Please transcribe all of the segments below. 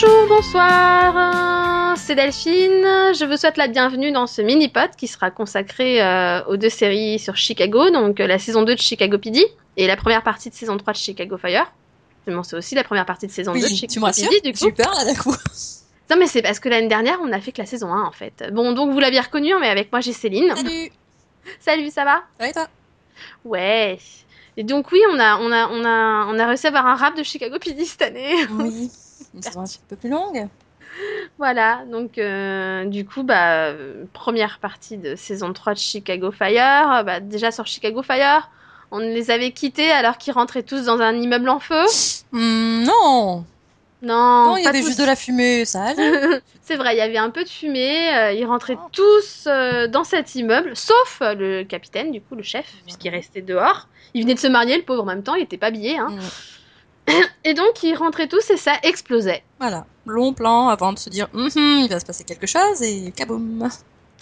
Bonjour, bonsoir, c'est Delphine. Je vous souhaite la bienvenue dans ce mini-pod qui sera consacré euh, aux deux séries sur Chicago, donc euh, la saison 2 de Chicago PD et la première partie de saison 3 de Chicago Fire. C'est aussi la première partie de saison 2 de Chicago PD, du coup. Super, là, d'un coup. Non, mais c'est parce que l'année dernière, on a fait que la saison 1, en fait. Bon, donc vous l'aviez reconnu, hein, mais avec moi, j'ai Céline. Salut Salut, ça va? Ça va et toi? Ouais. Et donc oui, on a, on a, on a, on a réussi à avoir un rap de Chicago PD cette année. Oui, une saison un petit peu plus longue. Voilà, donc euh, du coup, bah, première partie de saison 3 de Chicago Fire. Bah, déjà sur Chicago Fire, on les avait quittés alors qu'ils rentraient tous dans un immeuble en feu. Hmm, non Non, Non, il y avait tous. juste de la fumée, ça. C'est vrai, il y avait un peu de fumée. euh, ils rentraient tous euh, dans cet immeuble, sauf le capitaine, du coup, le chef, puisqu'il restait dehors. Il venait de se marier, le pauvre, en même temps, il était pas habillé. Hein. Et donc, ils rentraient tous et ça explosait. Voilà, long plan avant de se dire Hum, hum, il va se passer quelque chose et kaboum.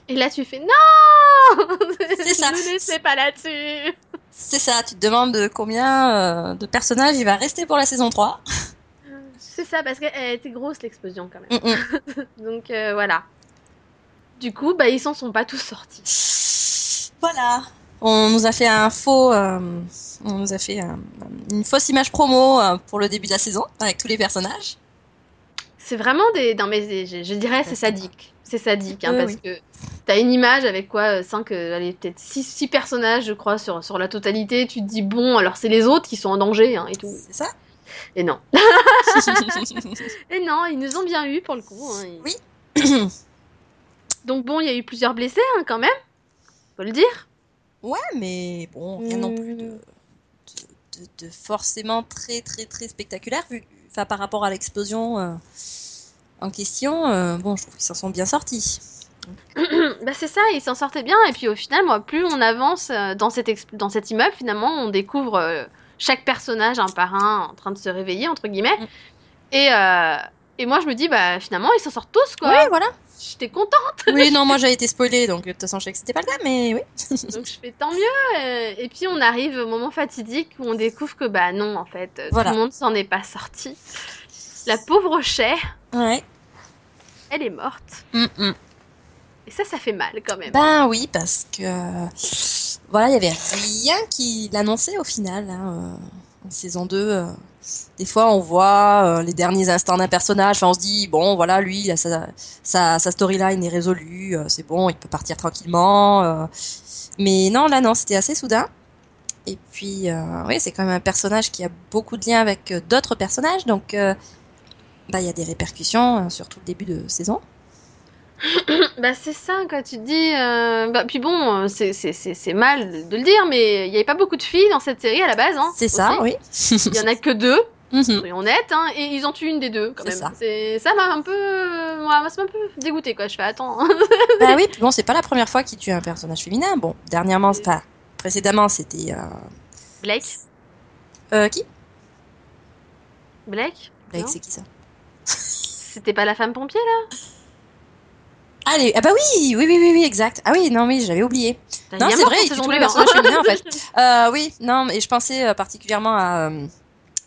Et là, tu fais non C'est ça. Ne laissez pas là-dessus C'est ça, tu te demandes combien euh, de personnages il va rester pour la saison 3. C'est ça, parce qu'elle était grosse l'explosion quand même. Donc euh, voilà. Du coup, bah, ils s'en sont pas tous sortis. Voilà. On nous a fait un faux, euh, on nous a fait un- une fausse image promo euh, pour le début de la saison avec tous les personnages. C'est vraiment des. Non, mais je, je dirais c'est sadique. C'est sadique, hein, Oui, parce oui. que t'as une image avec quoi 5, allez, peut-être 6, personnages, je crois, sur, sur la totalité. Tu te dis, bon, alors c'est les autres qui sont en danger, hein, et tout. C'est ça Et non. Et non, ils nous ont bien eu pour le coup. hein, Oui. Donc bon, il y a eu plusieurs blessés hein, quand même. Faut le dire. Ouais, mais bon, rien non plus Mm. de, de, de- de forcément très très très spectaculaire vu, enfin, par rapport à l'explosion euh, en question. euh, bon, je trouve qu'ils s'en sont bien sortis. bah c'est ça, ils s'en sortaient bien. Et puis au final, moi, plus on avance euh, dans dans cet immeuble, finalement, on découvre chaque personnage un par un en train de se réveiller, entre guillemets. Mm. Et, et moi, je me dis, bah finalement, ils s'en sortent tous, quoi. Oui, voilà. J'étais contente. Oui, non, moi j'avais été spoilée, donc de toute façon je savais que c'était pas le cas, mais oui. Donc je fais tant mieux. euh, Et puis on arrive au moment fatidique où on découvre que, bah non, en fait, euh, Voilà. tout le monde s'en est pas sorti. La pauvre Cher, Ouais. elle est morte. Mm, mm. Et ça, ça fait mal quand même. Ben oui, parce que voilà, il y avait rien qui l'annonçait au final. hein, euh, en saison 2, euh, des fois on voit euh, les derniers instants d'un personnage, on se dit, bon voilà, lui, sa, storyline est résolue, euh, c'est bon, il peut partir tranquillement. euh. mais non, là non, c'était assez soudain. Et puis, oui, c'est quand même un personnage qui a beaucoup de liens avec d'autres personnages, donc bah, il y a des répercussions euh, sur tout le début de saison. Bah c'est ça quand tu te dis. euh, Bah puis bon, euh, c'est c'est- c'est c'est mal de, de le dire, mais il n'y avait pas beaucoup de filles dans cette série à la base. Hein, C'est ça, oui. Il y en a que deux, Mhm. soyons honnêtes, hein, et ils ont tué une des deux quand même. ça. C'est ça m'a un peu, euh, moi, ça m'a un peu dégoûté quoi. Je fais attends. Bah oui, puis bon, c'est pas la première fois qu'il tue un personnage féminin. Bon, dernièrement, c'est pas. Précédemment, c'était. Euh... Blake, euh, qui? Blake, Blake, Non. c'est qui ça? C'était pas la femme pompier là? Allez, ah bah oui, oui, oui, oui, oui, exact. Ah oui, non, oui, j'avais oublié. Putain, Non, c'est vrai, il tue saison tous les personnages féminins en fait. Euh, oui, non, mais je pensais euh, particulièrement à. euh,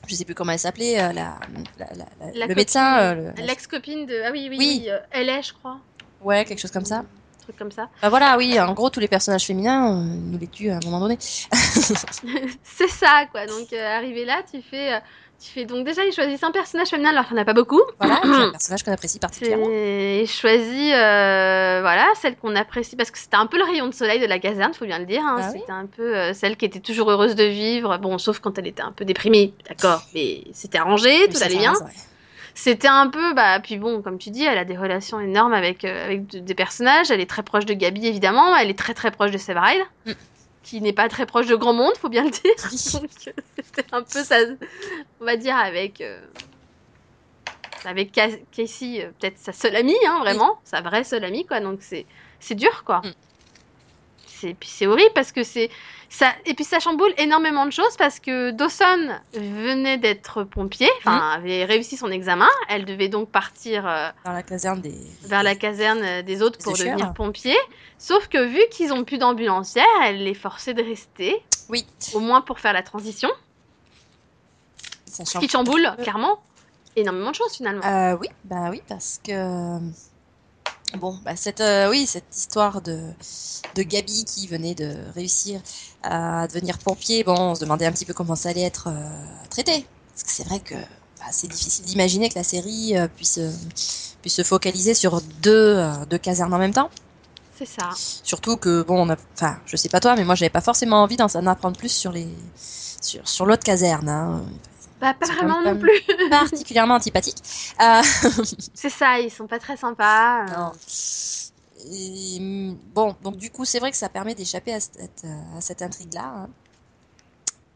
je sais plus comment elle s'appelait, euh, la, la, la- la- La le copine- médecin. euh, le- L'ex-copine de. Ah oui, oui, Oui. oui. euh, elle est, je crois. Ouais, quelque chose comme ça. Un truc comme ça. Bah voilà, oui, en gros, tous les personnages féminins, euh, ils nous les tuent à un moment donné. c'est ça, quoi. Donc, euh, arrivé là, tu fais, euh, tu fais. Donc, déjà, ils choisissent un personnage féminin alors qu'il n'y en a pas beaucoup. Voilà, et un personnage qu'on apprécie particulièrement. J'ai choisi, euh, voilà, celle qu'on apprécie parce que c'était un peu le rayon de soleil de la caserne, faut bien le dire. hein. Ah oui. c'était un peu euh, celle qui était toujours heureuse de vivre. Bon, sauf quand elle était un peu déprimée, d'accord. Mais c'était arrangé, tout allait bien. ouais. C'était un peu, bah, puis bon, comme tu dis, elle a des relations énormes avec, euh, avec de- des personnages. Elle est très proche de Gabi, évidemment. Elle est très très proche de Severide, Mm. Qui n'est pas très proche de grand monde, faut bien le dire. Donc, c'était un peu ça, on va dire, avec. euh, avec Ca- Casey, euh, peut-être sa seule amie, hein, vraiment, sa vraie seule amie, quoi. Donc c'est c'est dur, quoi. C'est puis c'est horrible parce que c'est ça et puis ça chamboule énormément de choses parce que Dawson venait d'être pompier, enfin avait réussi son examen, elle devait donc partir euh, Dans la caserne des. vers la caserne euh, des autres Des pour devenir pompier. Sauf que vu qu'ils ont plus d'ambulancière, elle les forçait de rester, Oui, au moins pour faire la transition. ça Ce qui chamboule, clairement. énormément de choses finalement. Euh, oui, bah oui, parce que bon, bah cette euh, oui cette histoire de de Gabi qui venait de réussir à devenir pompier, bon, on se demandait un petit peu comment ça allait être euh, traité. Parce que c'est vrai que bah, c'est difficile d'imaginer que la série euh, puisse puisse se focaliser sur deux deux casernes en même temps. C'est ça. Surtout que bon, on a, enfin, je sais pas toi, mais moi j'avais pas forcément envie d'en en apprendre plus sur les sur sur l'autre caserne. Hein. Bah, pas vraiment non plus. particulièrement antipathique. Euh, C'est ça, ils sont pas très sympas. euh. non. Et, hum, bon, donc du coup, c'est vrai que ça permet d'échapper à cette, à cette intrigue-là. hein.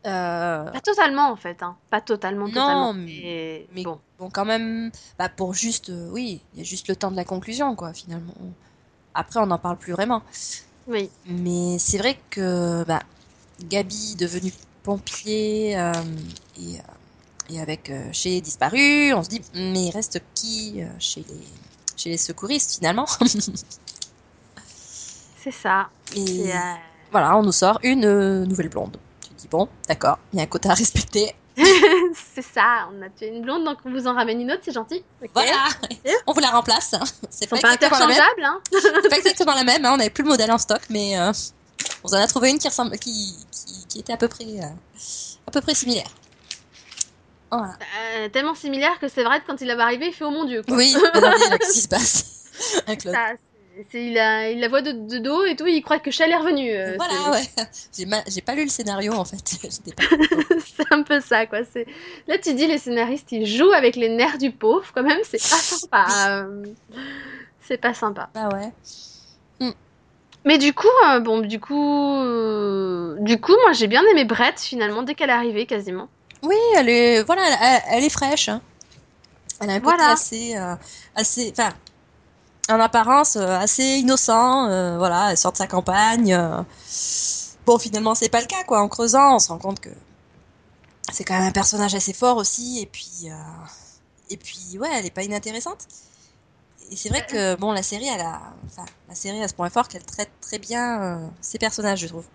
Euh, Pas totalement en fait, hein. Pas totalement, Non, totalement. mais- Mais, mais bon. bon, quand même, bah, pour juste, euh, oui, il y a juste le temps de la conclusion, quoi, finalement. Après, on n'en parle plus vraiment. Oui. Mais c'est vrai que bah, Gabi, devenue pompier, euh, et, euh, et avec euh, chez disparu, on se dit, mais il reste qui euh, chez les, chez les secouristes, finalement? C'est ça. Et euh, voilà, on nous sort une euh, nouvelle blonde. Tu te dis, bon, d'accord, il y a un quota à respecter. c'est ça, on a tué une blonde, donc on vous en ramène une autre, c'est gentil. Voilà, on vous la remplace. hein. C'est pas, pas exactement la même. interchangeables, hein. C'est pas exactement la même. hein. On n'avait plus le modèle en stock, mais on en a trouvé une qui ressemble, qui, qui, qui était à peu près, à peu près similaire. Voilà. Euh, tellement similaire que c'est vrai que quand il va arriver, il fait oh mon dieu. Quoi. Oui, là, qu'est-ce qui se passe? Avec l'autre il, a, il la voit de, de dos et tout, il croit que Shell est revenu. euh, Voilà, ouais. J'ai ma- pas lu le scénario en fait. Pas- c'est un peu ça, quoi. C'est Là, tu dis, les scénaristes, ils jouent avec les nerfs du pauvre, quand même, c'est pas sympa. euh, C'est pas sympa. Bah ouais. Mais du coup, euh, bon, du coup, euh, du coup, moi, j'ai bien aimé Brett, finalement, dès qu'elle est arrivée, quasiment. Oui, elle est, voilà, elle, elle est fraîche. hein. Elle a un côté Voilà. assez, euh, assez, enfin, en apparence euh, assez innocent. euh, voilà, elle sort de sa campagne. Bon, finalement, c'est pas le cas, quoi. En creusant, on se rend compte que c'est quand même un personnage assez fort aussi. Et puis, et puis, ouais, elle est pas inintéressante. Et c'est vrai que bon, la série, elle a, enfin, la série a ce point fort qu'elle traite très bien ses personnages, je trouve.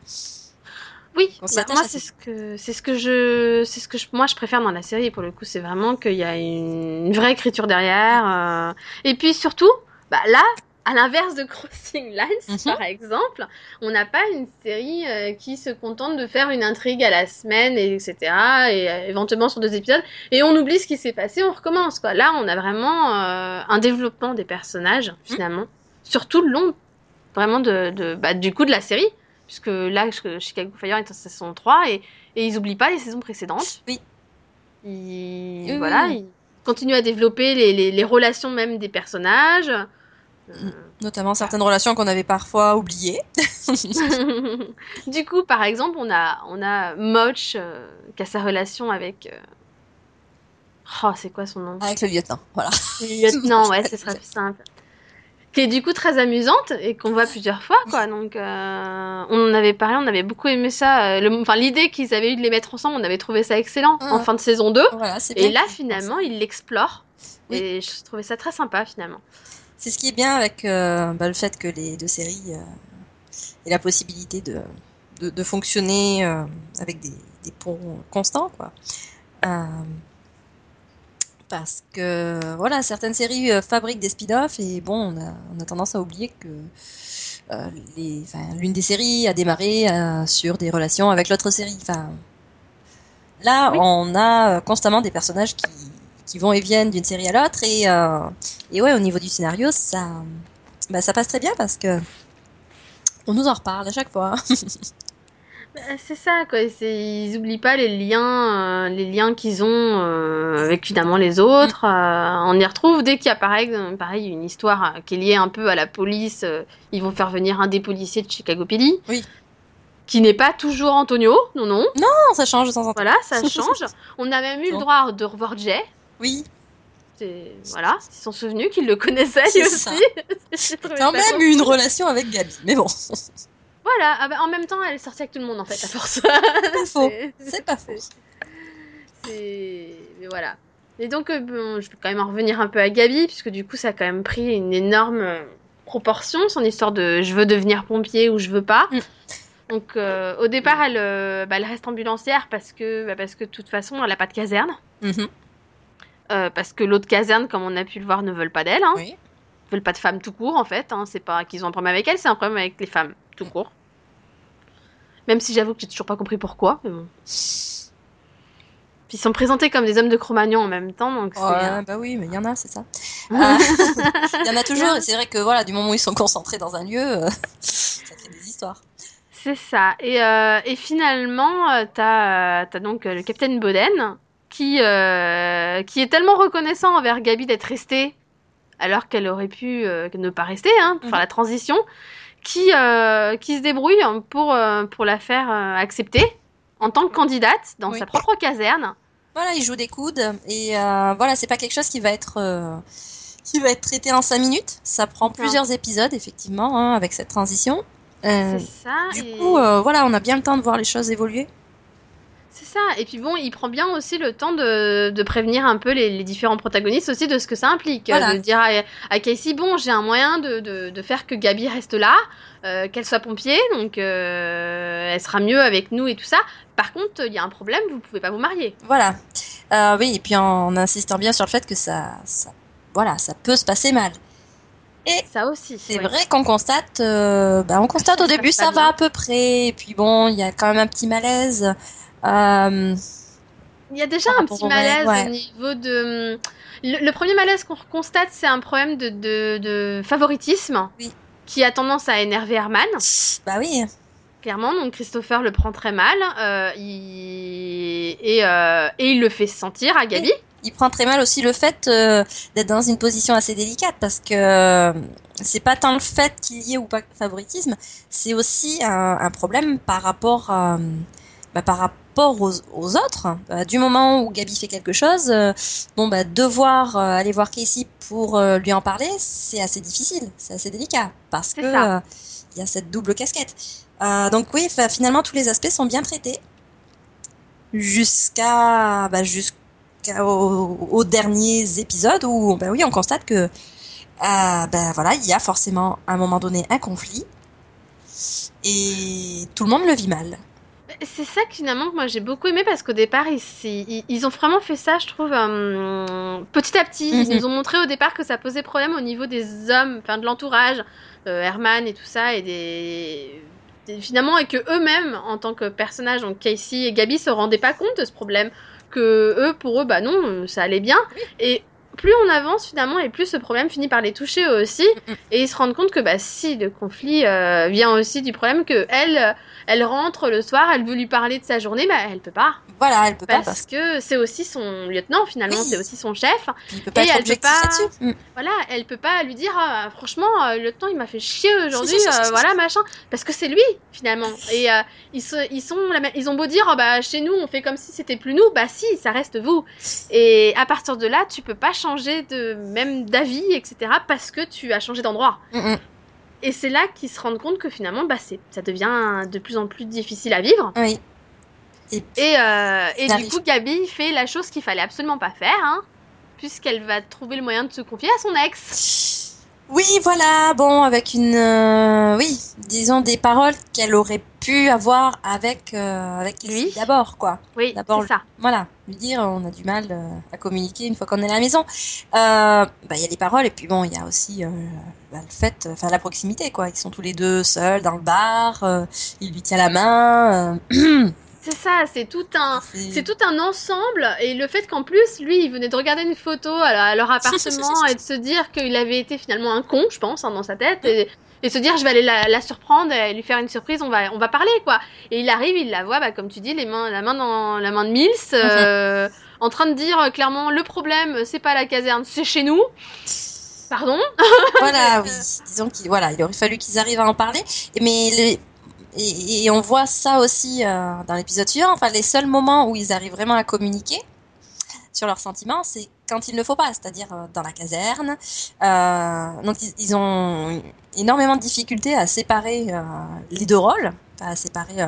Oui, bah, moi c'est ce que c'est ce que je c'est ce que je, moi je préfère dans la série pour le coup c'est vraiment qu'il y a une, une vraie écriture derrière euh, et puis surtout bah là à l'inverse de Crossing Lines Mhm. par exemple on n'a pas une série euh, qui se contente de faire une intrigue à la semaine et etc et euh, éventuellement sur deux épisodes et on oublie ce qui s'est passé on recommence quoi. Là on a vraiment euh, un développement des personnages finalement sur tout le long vraiment de, de bah, du coup de la série puisque là Chicago Fire est en saison 3 et, et ils oublient pas les saisons précédentes. Oui. Ils, Oui, voilà, oui. ils continuent à développer les, les, les relations même des personnages. Euh, Notamment certaines relations qu'on avait parfois oubliées. du coup, par exemple, on a, on a Moch euh, qui a sa relation avec. euh, Oh, c'est quoi son nom? Avec le lieutenant, voilà. Le lieutenant, ouais, ce serait plus simple. Qui est du coup très amusante et qu'on voit plusieurs fois, quoi. Donc, euh, on en avait parlé, on avait beaucoup aimé ça. euh, le- Enfin, l'idée qu'ils avaient eu de les mettre ensemble, on avait trouvé ça excellent en fin de saison 2. Voilà, c'est Et là, finalement, ils l'explorent. Oui. Et je trouvais ça très sympa, finalement. c'est ce qui est bien avec euh, bah, le fait que les deux séries euh, aient la possibilité de, de, de fonctionner avec des, des ponts constants, quoi. Parce que voilà, certaines séries euh, fabriquent des spin-offs et bon, on a, on a tendance à oublier que euh, enfin, l'une des séries a démarré euh, sur des relations avec l'autre série. Enfin, là, Oui. on a constamment des personnages qui, qui vont et viennent d'une série à l'autre et, euh, et ouais, au niveau du scénario, ça, bah, ça passe très bien parce que on nous en reparle à chaque fois. Bah, C'est ça, quoi. Ils oublient pas les liens, euh, les liens qu'ils ont euh, avec finalement les autres. Euh, on y retrouve dès qu'il y a pareil, euh, pareil une histoire euh, qui est liée un peu à la police. euh, ils vont faire venir un des policiers de Chicago PD. Oui. Qui n'est pas toujours Antonio, non, non. Non, ça change de temps en temps. Voilà, ça change. On a même eu le droit de revoir Jay. Oui, Voilà, ils sont souvenus qu'ils le connaissaient lui aussi. quand même eu une relation avec Gabi, mais bon, Voilà, ah bah, en même temps, elle est sortie avec tout le monde en fait, à force. pas faux. C'est- C'est pas faux. C'est. Mais voilà. Et donc, euh, bon, je peux quand même en revenir un peu à Gabi, puisque du coup, ça a quand même pris une énorme euh, proportion, son histoire de je veux devenir pompier ou je veux pas. Mm. Donc, euh, au départ, elle, euh, bah, elle reste ambulancière parce que, bah, parce que de toute façon, elle a pas de caserne. Mhm. euh, parce que l'autre caserne, comme on a pu le voir, ne veulent pas d'elle. Hein. Oui. veulent pas de femmes tout court en fait. Hein. C'est pas qu'ils ont un problème avec elle, c'est un problème avec les femmes tout court. Même si j'avoue que j'ai toujours pas compris pourquoi. Mais bon. Puis ils sont présentés comme des hommes de Cro-Magnon en même temps, donc. Ouais, bah oui, mais il y en a, c'est ça. Euh, Il y en a toujours, et c'est vrai que voilà, du moment où ils sont concentrés dans un lieu, euh, ça crée des histoires. C'est ça. Et, euh, et finalement, t'as as donc le capitaine Boden qui, euh, qui est tellement reconnaissant envers Gabi d'être restée alors qu'elle aurait pu euh, ne pas rester hein, pour faire Mhm. la transition, qui, euh, qui se débrouille pour, euh, pour la faire euh, accepter en tant que candidate dans Oui. sa propre caserne. Voilà, ils jouent des coudes, et voilà, c'est pas quelque chose qui va être qui va être traité en 5 minutes. Ça prend plusieurs épisodes, effectivement, hein, avec cette transition. C'est ça. du et- coup, voilà, on a bien le temps de voir les choses évoluer. C'est ça. Et puis bon, il prend bien aussi le temps de, de prévenir un peu les, les différents protagonistes aussi de ce que ça implique. Voilà. De dire à, à Casey, bon, j'ai un moyen de, de, de faire que Gabi reste là, euh, qu'elle soit pompier, donc euh, elle sera mieux avec nous et tout ça. Par contre, il y a un problème, vous pouvez pas vous marier. Voilà. Euh, oui, et puis en, insistant bien sur le fait que ça, ça, voilà, ça peut se passer mal. Ça aussi. C'est ouais. vrai qu'on constate, bah, on constate au début ça va à peu près, et puis bon, il y a quand même un petit malaise. Euh, Il y a déjà un petit malaise au niveau de. hum, Le, le premier malaise qu'on constate, c'est un problème de, de, de favoritisme Oui. qui a tendance à énerver Herman. bah oui, Clairement, donc Christopher le prend très mal euh, il... Et, euh, et il le fait sentir à Gabi. il prend très mal aussi le fait euh, d'être dans une position assez délicate parce que c'est pas tant le fait qu'il y ait ou pas de favoritisme, c'est aussi un, un problème par rapport à, bah, par rapport aux, aux autres. Euh, du moment où Gabi fait quelque chose, euh, bon bah devoir euh, aller voir Casey pour lui en parler, c'est assez difficile, c'est assez délicat parce que il y a cette double casquette. Donc oui, finalement tous les aspects sont bien traités jusqu'à bah, jusqu'aux aux derniers épisodes où bah oui on constate que bah voilà il y a forcément à un moment donné un conflit et tout le monde le vit mal. C'est ça que finalement que moi j'ai beaucoup aimé parce qu'au départ ils, ils, ils ont vraiment fait ça, je trouve, euh, petit à petit. Ils Mhm. nous ont montré au départ que ça posait problème au niveau des hommes, enfin de l'entourage, euh, Herman et tout ça, et des... des- finalement et que eux-mêmes en tant que personnages, donc Casey et Gabi, se rendaient pas compte de ce problème, que eux pour eux bah non ça allait bien et plus on avance finalement et plus ce problème finit par les toucher eux aussi. Mhm. et ils se rendent compte que bah si le conflit euh, vient aussi du problème que elle euh, elle rentre le soir elle veut lui parler de sa journée mais elle peut pas. Voilà, elle peut pas parce que c'est aussi son lieutenant finalement Oui. c'est aussi son chef. Peut pas et être elle peut pas-. Mm. voilà elle peut pas lui dire Ah, franchement euh, le lieutenant il m'a fait chier aujourd'hui euh, voilà machin. Parce que c'est lui finalement. Et euh, ils se, ils sont ils ont beau dire Ah, bah chez nous on fait comme si c'était plus nous bah si ça reste vous. Et à partir de là tu peux pas changer de même d'avis etc parce que tu as changé d'endroit Mm, mm. et c'est là qu'ils se rendent compte que finalement bah c'est ça devient de plus en plus difficile à vivre Oui. et, euh, et du coup, Gabi fait la chose qu'il fallait absolument pas faire, hein, puisqu'elle va trouver le moyen de se confier à son ex. Oui, voilà, bon, avec une, euh, oui, disons des paroles qu'elle aurait pu avoir avec, euh, avec Lui. d'abord, quoi. Oui, D'abord, c'est ça. Voilà, lui dire, on a du mal euh, à communiquer une fois qu'on est à la maison. Euh, bah, il y a les paroles et puis bon, il y a aussi euh, bah, le fait, enfin la proximité, quoi. Ils sont tous les deux seuls dans le bar, euh, il lui tient la main. C'est ça, c'est tout un. c'est- C'est tout un ensemble et le fait qu'en plus lui il venait de regarder une photo à, leur appartement et de se dire qu'il avait été finalement un con je pense hein, dans sa tête et, et se dire je vais aller la, la surprendre et lui faire une surprise on va on va parler quoi et il arrive il la voit bah, comme tu dis les mains la main dans la main de Mills euh, en train de dire clairement le problème c'est pas la caserne c'est chez nous pardon? Voilà, oui. Disons qu'il voilà, il aurait fallu qu'ils arrivent à en parler. Mais les, et, on voit ça aussi euh, dans l'épisode suivant. Enfin, les seuls moments où ils arrivent vraiment à communiquer sur leurs sentiments, c'est quand il ne faut pas, c'est-à-dire euh, dans la caserne. Euh, donc ils, ont énormément de difficultés à séparer les deux rôles, à séparer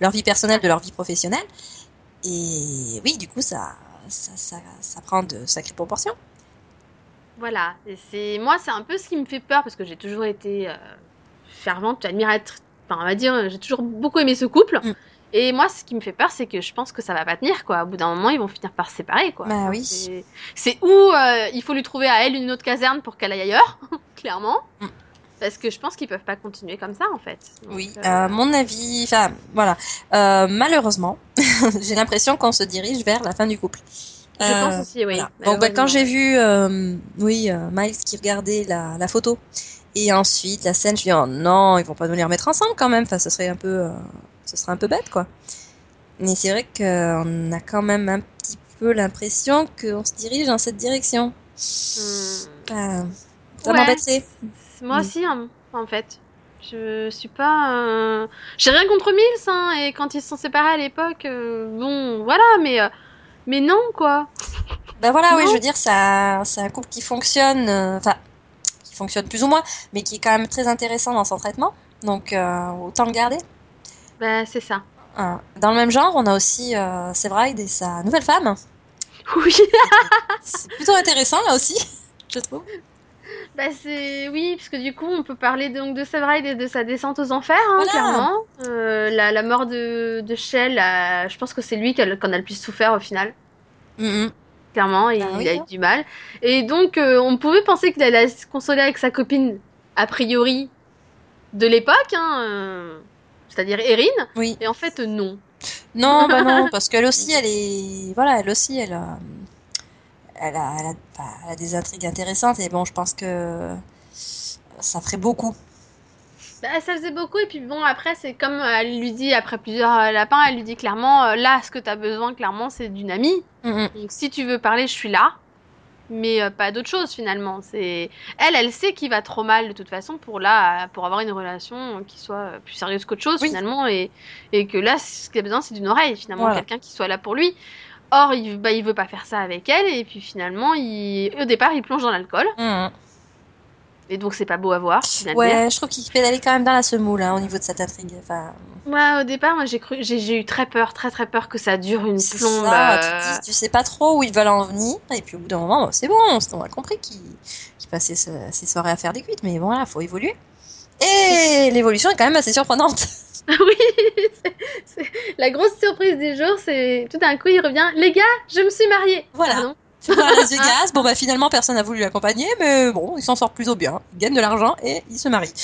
leur vie personnelle de leur vie professionnelle. Et oui, du coup, ça, ça, ça, prend de sacrées proportions. Voilà, c'est moi c'est un peu ce qui me fait peur parce que j'ai toujours été fervente admiratrice, enfin on va dire j'ai toujours beaucoup aimé ce couple Mm. Et moi, ce qui me fait peur, c'est que je pense que ça va pas tenir, quoi. Au bout d'un moment, ils vont finir par se séparer, quoi. Bah oui. C'est- où euh, il faut lui trouver à elle une autre caserne pour qu'elle aille ailleurs, clairement. Mm. Parce que je pense qu'ils peuvent pas continuer comme ça, en fait. Donc, Oui, euh, à mon avis, enfin voilà, Euh, malheureusement, j'ai l'impression qu'on se dirige vers la fin du couple. Je pense aussi, oui. voilà. Donc bah, quand j'ai vu, oui, Miles qui regardait la, la photo et ensuite la scène, je dis oh non, ils vont pas nous les remettre ensemble quand même. Enfin, ce serait un peu, euh, ce serait un peu bête quoi. Mais c'est vrai qu'on a quand même un petit peu l'impression qu'on se dirige dans cette direction. Hmm. Enfin, ça Ouais. m'embêterait. Moi Mm. aussi, hein, en fait. Je suis pas. euh, J'ai rien contre Mills, hein, et quand ils se sont séparés à l'époque, euh, bon, voilà, mais. euh, Mais non, quoi. Ben voilà, oui, je veux dire, ça, c'est un couple qui fonctionne, enfin, qui fonctionne plus ou moins, mais qui est quand même très intéressant dans son traitement. Donc, euh, autant le garder. Bah, c'est ça. Voilà. Dans le même genre, on a aussi euh, Severide et sa nouvelle femme. Oui. C'est plutôt intéressant là aussi, je trouve. Bah c'est oui, parce que du coup on peut parler donc de Severide et de sa descente aux enfers, hein, Voilà. clairement. Euh, la, la mort de, de Shell, euh, je pense que c'est lui qui a- qu'on a le plus souffert au final, Mhm. Clairement, et Bah il oui, a hein. eu du mal. Et donc euh, on pouvait penser qu'il allait se consoler avec sa copine, a priori, de l'époque, hein, euh, c'est-à-dire Erin, Oui. et en fait non. Non, bah non, parce qu'elle aussi, elle est, voilà, elle aussi, elle a, elle a, elle a, enfin, elle a des intrigues intéressantes et bon, je pense que ça ferait beaucoup. Bah, ça faisait beaucoup, et puis bon, après, c'est comme euh, elle lui dit, après plusieurs euh, lapins, elle lui dit clairement, euh, là, ce que t'as besoin, clairement, c'est d'une amie. Mhm. Donc si tu veux parler, je suis là. Mais euh, pas d'autre chose finalement. C'est elle, elle sait qu'il va trop mal de toute façon pour là, pour avoir une relation qui soit plus sérieuse qu'autre chose Oui. finalement, et, et que là, ce qu'il a besoin, c'est d'une oreille finalement, Voilà. quelqu'un qui soit là pour lui. Or, il, bah, il veut pas faire ça avec elle, et puis finalement, il, au départ, il plonge dans l'alcool, Mhm. Et donc c'est pas beau à voir. finalement. Ouais, je trouve qu'il pédalait quand même dans la semoule hein, au niveau de cette intrigue. Enfin, Ouais, au départ, moi j'ai cru, j'ai eu très peur, très très peur que ça dure une plombe. ça, euh, tu, dis, tu sais pas trop où ils veulent en venir, et puis au bout d'un moment, bah, c'est bon, on a compris qu'il qu'il passait ce- ses soirées à faire des cuites, mais bon, là, faut évoluer. Et l'évolution est quand même assez surprenante. Oui, c'est- la grosse surprise du jour, c'est tout d'un coup il revient. Les gars, je me suis mariée. Voilà. Pardon. À Las Vegas, bon bah finalement personne n'a voulu l'accompagner, mais bon, il s'en sort plutôt bien. Il gagne de l'argent et il se marie.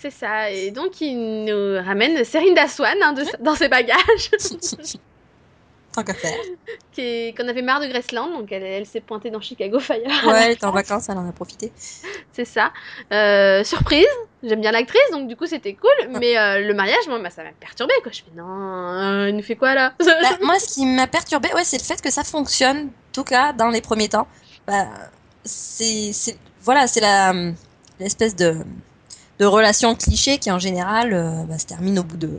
C'est ça. Et donc il nous ramène Serinda Swan hein, de- dans ses bagages, Tant qu'à faire. qu'on avait marre de Graceland, donc elle, elle s'est pointée dans Chicago Fire. Ouais, elle était en vacances, elle en a profité. C'est ça. Euh, surprise. J'aime bien l'actrice, donc du coup c'était cool. Mais euh, le mariage, moi, bah, ça m'a perturbé quoi. Je fais non, euh, il nous fait quoi là? Bah, moi, ce qui m'a perturbé, ouais, c'est le fait que ça fonctionne, en tout cas dans les premiers temps. Bah, c'est, c'est, voilà, c'est la l'espèce de de relation cliché qui en général euh, bah, se termine au bout de,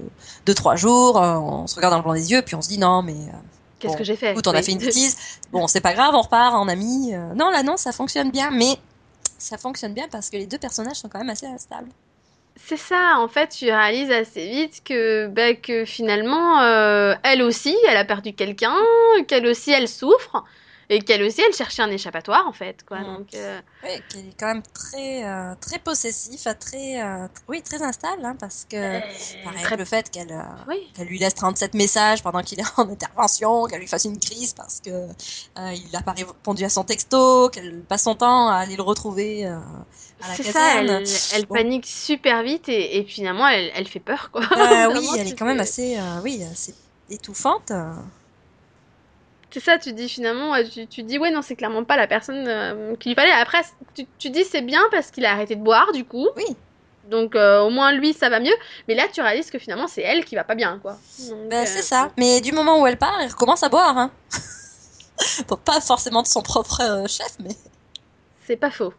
de trois jours. euh, on se regarde dans le blanc des yeux, puis on se dit non, mais euh, Qu'est-ce Bon, que j'ai fait? écoute, on a fait une bêtise. Bon, c'est pas grave, on repart en amis. Euh, non, là, non, ça fonctionne bien, mais ça fonctionne bien parce que les deux personnages sont quand même assez instables. C'est ça, en fait, tu réalises assez vite que, bah, que finalement, euh, elle aussi, elle a perdu quelqu'un, qu'elle aussi, elle souffre, et qu'elle aussi, elle cherchait un échappatoire, en fait, quoi. Mm. Donc, euh, Oui, qui est quand même très, euh, très possessif, très, euh, oui, très instable, hein, parce que pareil, très- le fait qu'elle euh, Oui, qu'elle lui laisse 37 messages pendant qu'il est en intervention, qu'elle lui fasse une crise parce que il n'a pas répondu à son texto, qu'elle passe son temps à aller le retrouver à la c'est ça, elle, elle Bon. panique super vite, et, et finalement, elle, elle fait peur, quoi. Oui, elle est quand même assez, oui, assez étouffante. Euh. C'est ça, tu dis finalement, ouais, tu, tu dis, ouais, non, c'est clairement pas la personne euh, qu'il lui fallait. Après, tu, tu dis, c'est bien parce qu'il a arrêté de boire, du coup. Oui. Donc, euh, au moins, lui, ça va mieux. Mais là, tu réalises que finalement, c'est elle qui va pas bien, quoi. Ben, euh, c'est ça. Mais du moment où elle part, elle recommence à boire. Hein. bon, pas forcément de son propre euh, chef, mais C'est pas faux.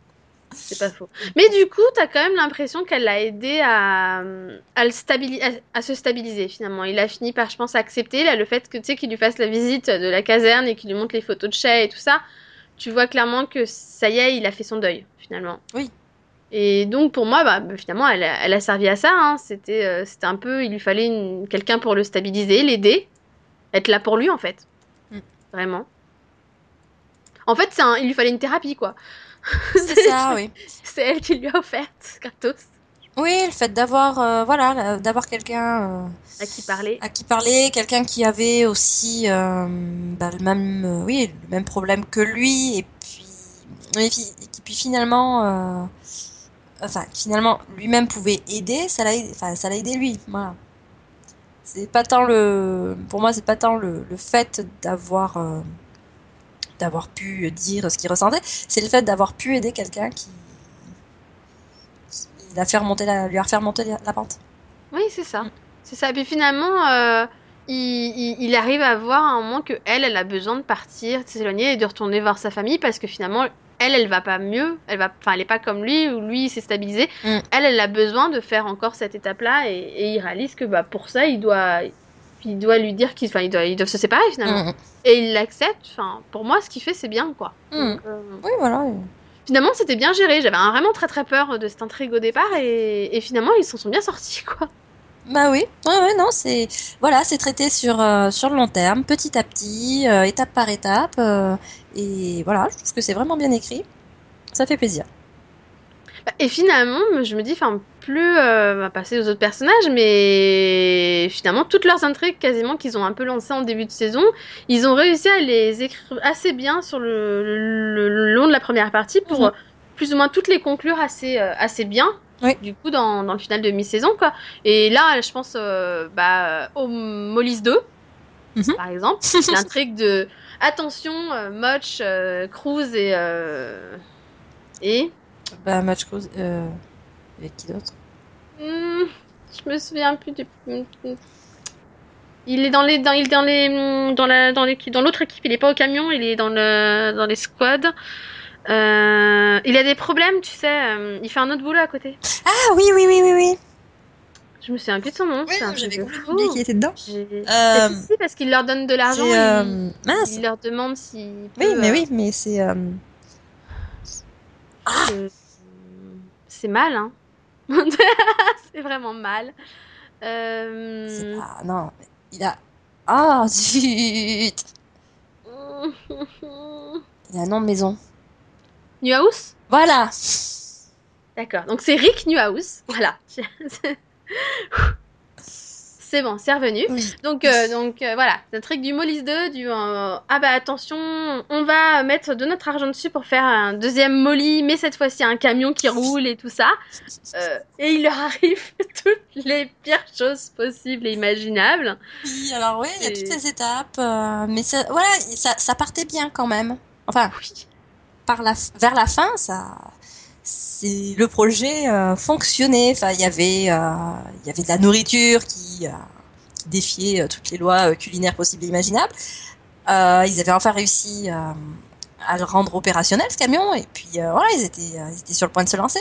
C'est pas faux. Mais du coup, t'as quand même l'impression qu'elle l'a aidé à, à, le stabili- à, à se stabiliser finalement. Il a fini par, je pense, accepter là, le fait que tu sais qu'il lui fasse la visite de la caserne et qu'il lui montre les photos de chat et tout ça. Tu vois clairement que ça y est, il a fait son deuil finalement. Oui. Et donc pour moi, bah, bah, finalement, elle a, elle a servi à ça. hein. C'était, euh, c'était un peu, il lui fallait une- quelqu'un pour le stabiliser, l'aider, être là pour lui en fait. Mm. Vraiment. En fait, c'est un- il lui fallait une thérapie quoi. c'est ça, oui. C'est elle qui lui a offerte, gratos. Oui, le fait d'avoir euh, voilà, d'avoir quelqu'un euh, À qui parler à qui parler, quelqu'un qui avait aussi euh, bah, le même oui, le même problème que lui et puis et puis, et puis finalement enfin finalement lui-même pouvait aider, ça l'a enfin ça l'a aidé lui, voilà. C'est pas tant le pour moi c'est pas tant le, le fait d'avoir d'avoir pu dire ce qu'il ressentait, c'est le fait d'avoir pu aider quelqu'un qui qui l'a fait remonter la, lui a fait remonter la, la pente. Oui, c'est ça. C'est ça. Et puis finalement, euh, il, il- il arrive à voir à un moment que elle, elle a besoin de partir, de s'éloigner et de retourner voir sa famille parce que finalement, elle, elle va pas mieux. Elle va, enfin, elle est pas comme lui ou lui, il s'est stabilisé. Mm. Elle, elle a besoin de faire encore cette étape-là et, et il réalise que bah pour ça, il doit, il doit lui dire qu'ils, enfin, ils doivent, ils doivent se séparer finalement. Mhm. Et il l'accepte. Enfin, pour moi, ce qu'il fait, c'est bien, quoi. Donc, euh, Oui, voilà. finalement, c'était bien géré. J'avais vraiment très très peur de cette intrigue au départ et, et finalement, ils s'en sont bien sortis, quoi. Bah oui, ouais, ouais, non, c'est voilà, c'est traité sur euh, sur le long terme, petit à petit, euh, étape par étape, et voilà, je trouve que c'est vraiment bien écrit. Ça fait plaisir. Bah, Et finalement, je me dis, enfin, plus euh, va passer aux autres personnages, mais finalement, toutes leurs intrigues quasiment qu'ils ont un peu lancées en début de saison, ils ont réussi à les écrire assez bien sur le, le- le long de la première partie pour Mhm. euh, plus ou moins toutes les conclure assez, euh, assez bien. Oui. Du coup, dans, dans le final de mi-saison, quoi. Et là, je pense euh, bah, au Mollis 2, Mhm. par exemple. L'intrigue de attention, euh, Much, euh, Cruz et. euh, et. Bah match euh, avec qui d'autre? Hmm, je me souviens plus du. Il est dans les dans il est dans les dans la dans l'équipe dans l'autre équipe. Il est pas au camion. Il est dans le dans les squads. Euh, il a des problèmes, tu sais. euh, il fait un autre boulot à côté. Ah oui, oui, oui, oui, oui. Je me souviens plus de son nom. un truc de fou. était dedans. Euh, Si, parce qu'il leur donne de l'argent. Il- euh, mince. Il leur demande si. Oui, mais oui, mais c'est euh, C'est mal, hein. c'est vraiment mal. Euh... pas non, il a ah zut, il a un nom de maison. Newhouse? Voilà. D'accord. Donc c'est Rick Newhouse. Voilà. c'est bon, c'est revenu. Oui. Donc, euh, donc euh, voilà, le truc du Mollis 2, du euh, ah bah attention, on va mettre de notre argent dessus pour faire un deuxième Molly, mais cette fois-ci un camion qui roule et tout ça. Et il leur arrive toutes les pires choses possibles et imaginables. Oui, alors oui, il y a toutes ces étapes, mais ça, voilà, ça, ça partait bien quand même. Enfin, Oui. par la, vers la fin, ça, c'est le projet euh, fonctionnait. Enfin, il y avait, euh, il y avait de la nourriture qui, euh, qui défiait euh, toutes les lois culinaires possibles et imaginables. Euh, ils avaient enfin réussi à le rendre opérationnel ce camion, et puis euh, voilà, ils étaient, euh, ils étaient sur le point de se lancer.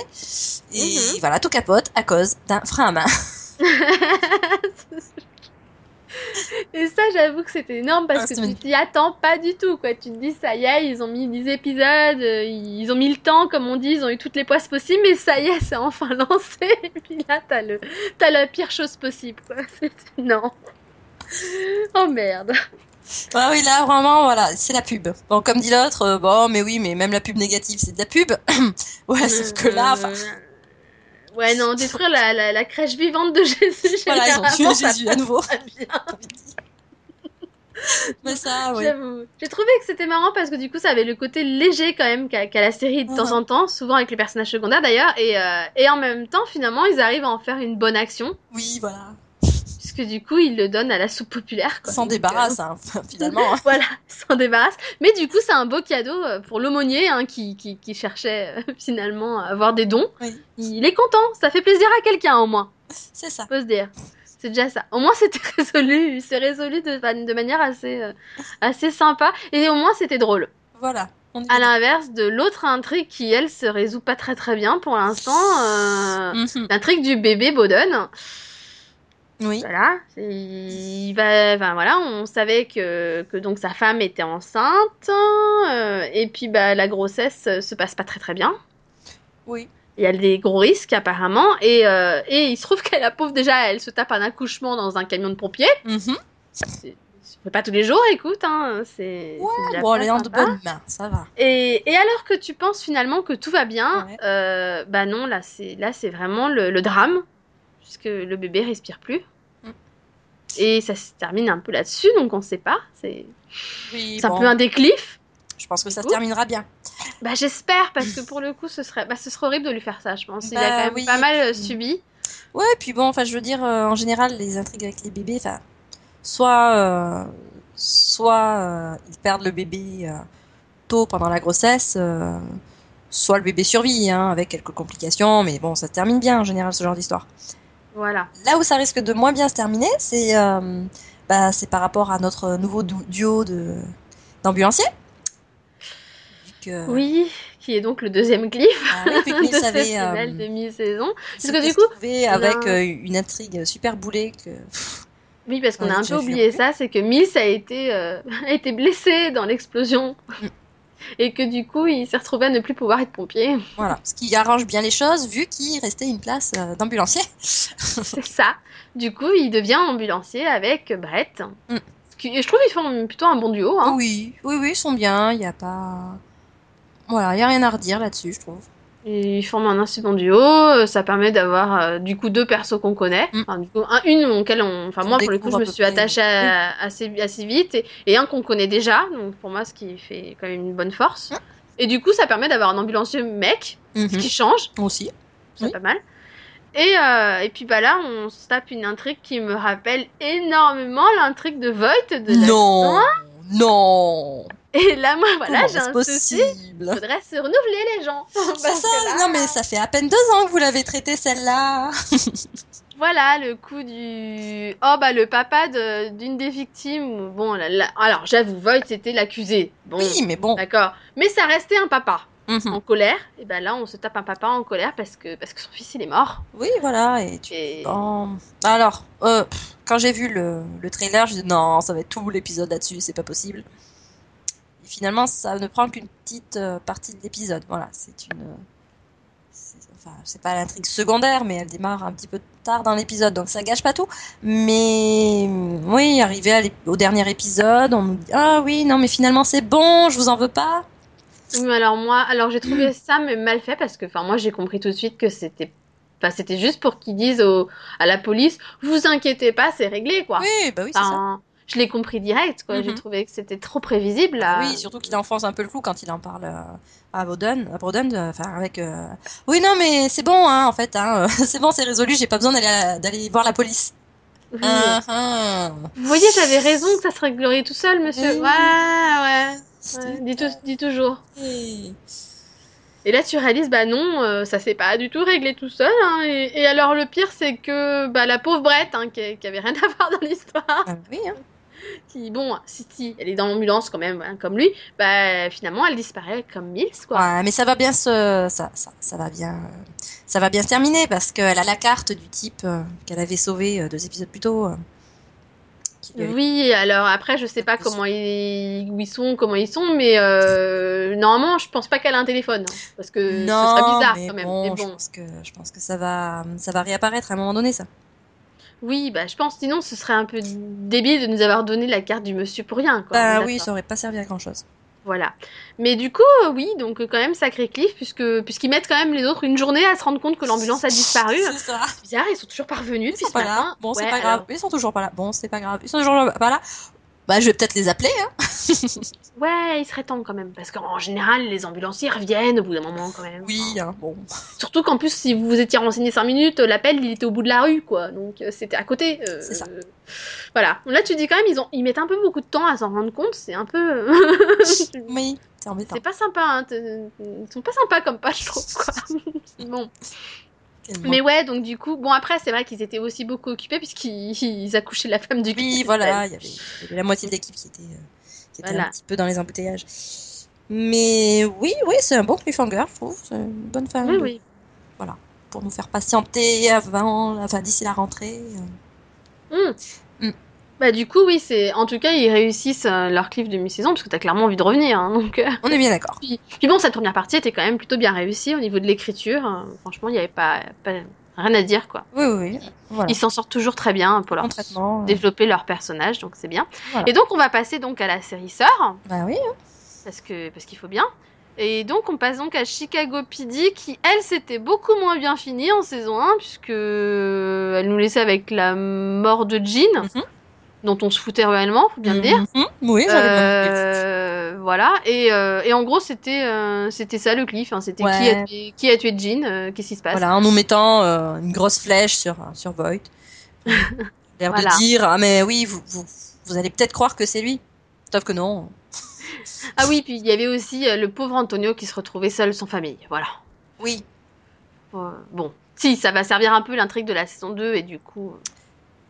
Et Mhm. voilà, tout capote à cause d'un frein à main. Et ça, j'avoue que c'était énorme parce Ah, que c'est tu t'y attends pas du tout, quoi. Tu te dis, ça y est, ils ont mis 10 épisodes, euh, ils ont mis le temps, comme on dit, ils ont eu toutes les poisses possibles, mais ça y est, c'est enfin lancé. Et puis là, t'as le, t'as la pire chose possible, quoi. C'est- Non. Oh merde. Ah oui, là, vraiment, voilà, c'est la pub. Bon, comme dit l'autre, euh, bon, mais oui, mais même la pub négative, c'est de la pub. ouais, sauf que là, enfin, Euh, Ouais, non, détruire la, la, la crèche vivante de Jésus, voilà, ils ont tué Jésus à nouveau. Mais ça. J'ai trouvé que c'était marrant parce que du coup, ça avait le côté léger quand même qu'a la série de temps Mhm. en temps, souvent avec les personnages secondaires d'ailleurs, et, euh, et en même temps, finalement, ils arrivent à en faire une bonne action, Oui, voilà. Puisque du coup, ils le donnent à la soupe populaire. Quoi. S'en Donc, débarrasse, euh, hein, finalement. hein. voilà, ils s'en débarrassent. Mais du coup, c'est un beau cadeau euh, pour l'aumônier hein, qui, qui, qui cherchait euh, finalement à avoir des dons. Oui, Il est content, ça fait plaisir à quelqu'un au moins, c'est ça. faut se dire. C'est déjà ça. Au moins, c'était résolu. C'est résolu de, de manière assez, euh, assez sympa. Et au moins, c'était drôle. Voilà. À l'inverse de l'autre intrigue qui, elle, se résout pas très très bien pour l'instant. euh, Mhm. L'intrigue du bébé Bowden. Oui. Voilà. Il va, enfin, voilà, on savait que, que donc sa femme était enceinte. euh, et puis bah, la grossesse euh, se passe pas très très bien. Oui. Il y a des gros risques apparemment. Et, euh, et il se trouve qu'elle, la pauvre, déjà, elle se tape un accouchement dans un camion de pompiers. Mhm. C'est fait pas tous les jours, écoute, hein, c'est. c'est Ouais, bon, elle est en de bonnes mains, ça va. Et, et alors que tu penses finalement que tout va bien, Ouais. euh, bah non, là c'est là c'est vraiment le, le drame, puisque le bébé respire plus. Mm. Et ça se termine un peu là-dessus, donc on sait pas. C'est Oui, un peu un décliff. je pense que ça se terminera bien. Bah j'espère, parce que pour le coup, ce serait, bah, ce serait horrible de lui faire ça, je pense. Il a Bah, quand même oui. pas mal euh, subi. Ouais, puis bon, enfin, je veux dire, euh, en général, les intrigues avec les bébés, enfin, soit, euh, soit euh, ils perdent le bébé euh, tôt pendant la grossesse, soit le bébé survit, hein, avec quelques complications, mais bon, ça termine bien en général ce genre d'histoire. Voilà. Là où ça risque de moins bien se terminer, c'est euh, bah, c'est par rapport à notre nouveau du- duo de d'ambulanciers. Oui, qui est donc le deuxième cliff Ah oui, de cette avait, finale euh, demi-saison. il Parce que du coup, avec un- euh, une intrigue super boulée que Oui, parce qu'on Ouais, a un peu oublié ça, c'est que Mills a été, euh, a été blessé dans l'explosion. Et que du coup, il s'est retrouvé à ne plus pouvoir être pompier. Voilà, ce qui arrange bien les choses vu qu'il restait une place euh, d'ambulancier. C'est ça. Du coup, il devient ambulancier avec Brett. Mm. Et je trouve qu'ils font plutôt un bon duo. Hein. Oui, oui, oui, ils sont bien, il n'y a pas... Voilà, il n'y a rien à redire là-dessus, je trouve. Ils forment un bon duo. euh, Ça permet d'avoir euh, du coup deux persos qu'on connaît. Mm. Enfin, du coup, un, une auquel on. Enfin, On moi, pour le coup, je me suis attachée à- assez, assez vite. Et, et un qu'on connaît déjà. Donc, pour moi, ce qui fait quand même une bonne force. Mm. Et du coup, ça permet d'avoir un ambulancier mec Mhm. qui change. Aussi. c'est Oui. pas mal. Et, euh, et puis bah là, on se tape une intrigue qui me rappelle énormément l'intrigue de Voight de la Non, non. 1. Et là, moi, voilà, j'ai un souci. possible? Il faudrait se renouveler les gens. C'est ça, là, non mais ça fait à peine deux ans que vous l'avez traité celle-là. Voilà le coup du. Oh bah le papa de- d'une des victimes. Bon, là, là- alors j'avoue, Voight c'était l'accusé. Bon, Oui, mais bon. d'accord. Mais ça restait un papa Mhm. en colère. Et bah là, on se tape un papa en colère parce que, parce que son fils il est mort. Oui, voilà, et tu... Et... Bon. Alors, euh, quand j'ai vu le, le trailer, je dit non, ça va être tout l'épisode là-dessus, c'est pas possible. Et finalement, ça ne prend qu'une petite euh, partie de l'épisode. Voilà, c'est une. c'est- Enfin, c'est pas l'intrigue secondaire, mais elle démarre un petit peu tard dans l'épisode, donc ça gâche pas tout. Mais oui, arrivé à l'ép- au dernier épisode, on nous dit ah oui, non, mais finalement c'est bon, je vous en veux pas. Alors moi, alors j'ai trouvé ça mais mal fait parce que, enfin moi j'ai compris tout de suite que c'était, enfin c'était juste pour qu'ils disent au, à la police, vous inquiétez pas, c'est réglé quoi. Oui, bah oui, c'est ça. Enfin, je l'ai compris direct quoi. J'ai Mhm. trouvé que c'était trop prévisible là. Oui, surtout qu'il enfonce un peu le clou quand il en parle euh, à Bowden, à Bowden, euh, enfin avec. euh, Oui, non, mais c'est bon, hein, en fait, hein, c'est bon, c'est résolu, j'ai pas besoin d'aller voir la police. Oui. Ah, ah. Vous voyez, j'avais raison que ça se réglerait tout seul, monsieur. Ouais, ouais. Ouais. Dis, tout- dis toujours. Et- Et là, tu réalises, bah non, euh, ça s'est pas du tout réglé tout seul. hein. Et, et alors, le pire, c'est que bah, la pauvre Brett, hein, qui, qui avait rien à voir dans l'histoire, Ah, oui, hein. qui, bon, si, si, elle est dans l'ambulance quand même, comme lui, bah finalement, elle disparaît comme Mills, quoi. Ouais, mais ça va bien se, ça, ça, ça va bien, ça va bien se terminer parce qu'elle a la carte du type euh, qu'elle avait sauvé euh, deux épisodes plus tôt. euh, qui lui avait- Oui, alors après, je sais pas comment ils, où ils sont, comment ils sont, mais euh, normalement, je pense pas qu'elle a un téléphone. hein, parce que ce Non, serait bizarre mais quand même. bon, mais je bon. pense que, je pense que ça va, ça va réapparaître à un moment donné, ça. Oui, bah je pense sinon ce serait un peu débile de nous avoir donné la carte du monsieur pour rien. Quoi. Bah oui, ça aurait pas servi à grand chose. Voilà. Mais du coup, euh, oui, donc euh, quand même sacré cliff, puisque puisqu'ils mettent quand même les autres une journée à se rendre compte que l'ambulance a disparu. C'est ça. C'est bizarre, ils sont toujours pas revenus Ils sont pas là. Bon, c'est Ouais, pas grave. alors- Ils sont toujours pas là. Bon, c'est pas grave. Ils sont toujours pas là. Bah, je vais peut-être les appeler. Hein. Ouais, il serait temps quand même, parce qu'en général, les ambulanciers reviennent au bout d'un moment quand même. Oui, hein, bon. Surtout qu'en plus, si vous vous étiez renseigné 5 minutes, l'appel il était au bout de la rue, quoi. Donc euh, c'était à côté. euh, C'est ça. Voilà. Là, tu dis quand même, ils, ont... ils mettent un peu beaucoup de temps à s'en rendre compte. C'est un peu. Oui, c'est embêtant. C'est pas sympa, hein. Ils sont pas sympas comme pas, je trouve, quoi. bon. Mais ouais, donc du coup, bon, après, c'est vrai qu'ils étaient aussi beaucoup occupés puisqu'ils ils accouchaient la femme du Oui, voilà, il y avait, il y avait la moitié de l'équipe qui était, euh, qui était Voilà. un petit peu dans les embouteillages. Mais oui, oui, c'est un bon cliffhanger, je trouve. C'est une bonne fin Oui, de- oui. pour nous faire patienter avant, enfin d'ici la rentrée. Hmm. Hmm. Bah, du coup, oui, c'est. En tout cas, ils réussissent euh, leur cliff de mi-saison parce que t'as clairement envie de revenir. hein, donc. euh, On est bien d'accord. Puis, puis bon, cette première partie était quand même plutôt bien réussie au niveau de l'écriture. hein. Franchement, il n'y avait pas, pas, rien à dire quoi. Oui, oui. Voilà. Ils s'en sortent toujours très bien pour leur euh, développer leur personnage, donc c'est bien. Voilà. Et donc on va passer donc à la série sœur, Bah oui. hein. parce que parce qu'il faut bien. Et donc on passe donc à Chicago PD qui elle c'était beaucoup moins bien fini en saison 1 puisque elle nous laissait avec la mort de Jean Mhm. Dont on se foutait réellement, faut bien le dire. Mhm. Oui, Euh, voilà et, euh, et en gros c'était euh, c'était ça le cliff hein. c'était qui a tué qui a tué Jean euh, qu'est-ce qui se passe? Voilà, en nous mettant euh, une grosse flèche sur, sur Voight. L'air Voilà. de dire, ah mais oui, vous, vous, vous allez peut-être croire que c'est lui. Sauf que non. ah oui puis il y avait aussi le pauvre Antonio qui se retrouvait seul sans famille voilà Oui. Bon si ça va servir un peu l'intrigue de la saison 2 et du coup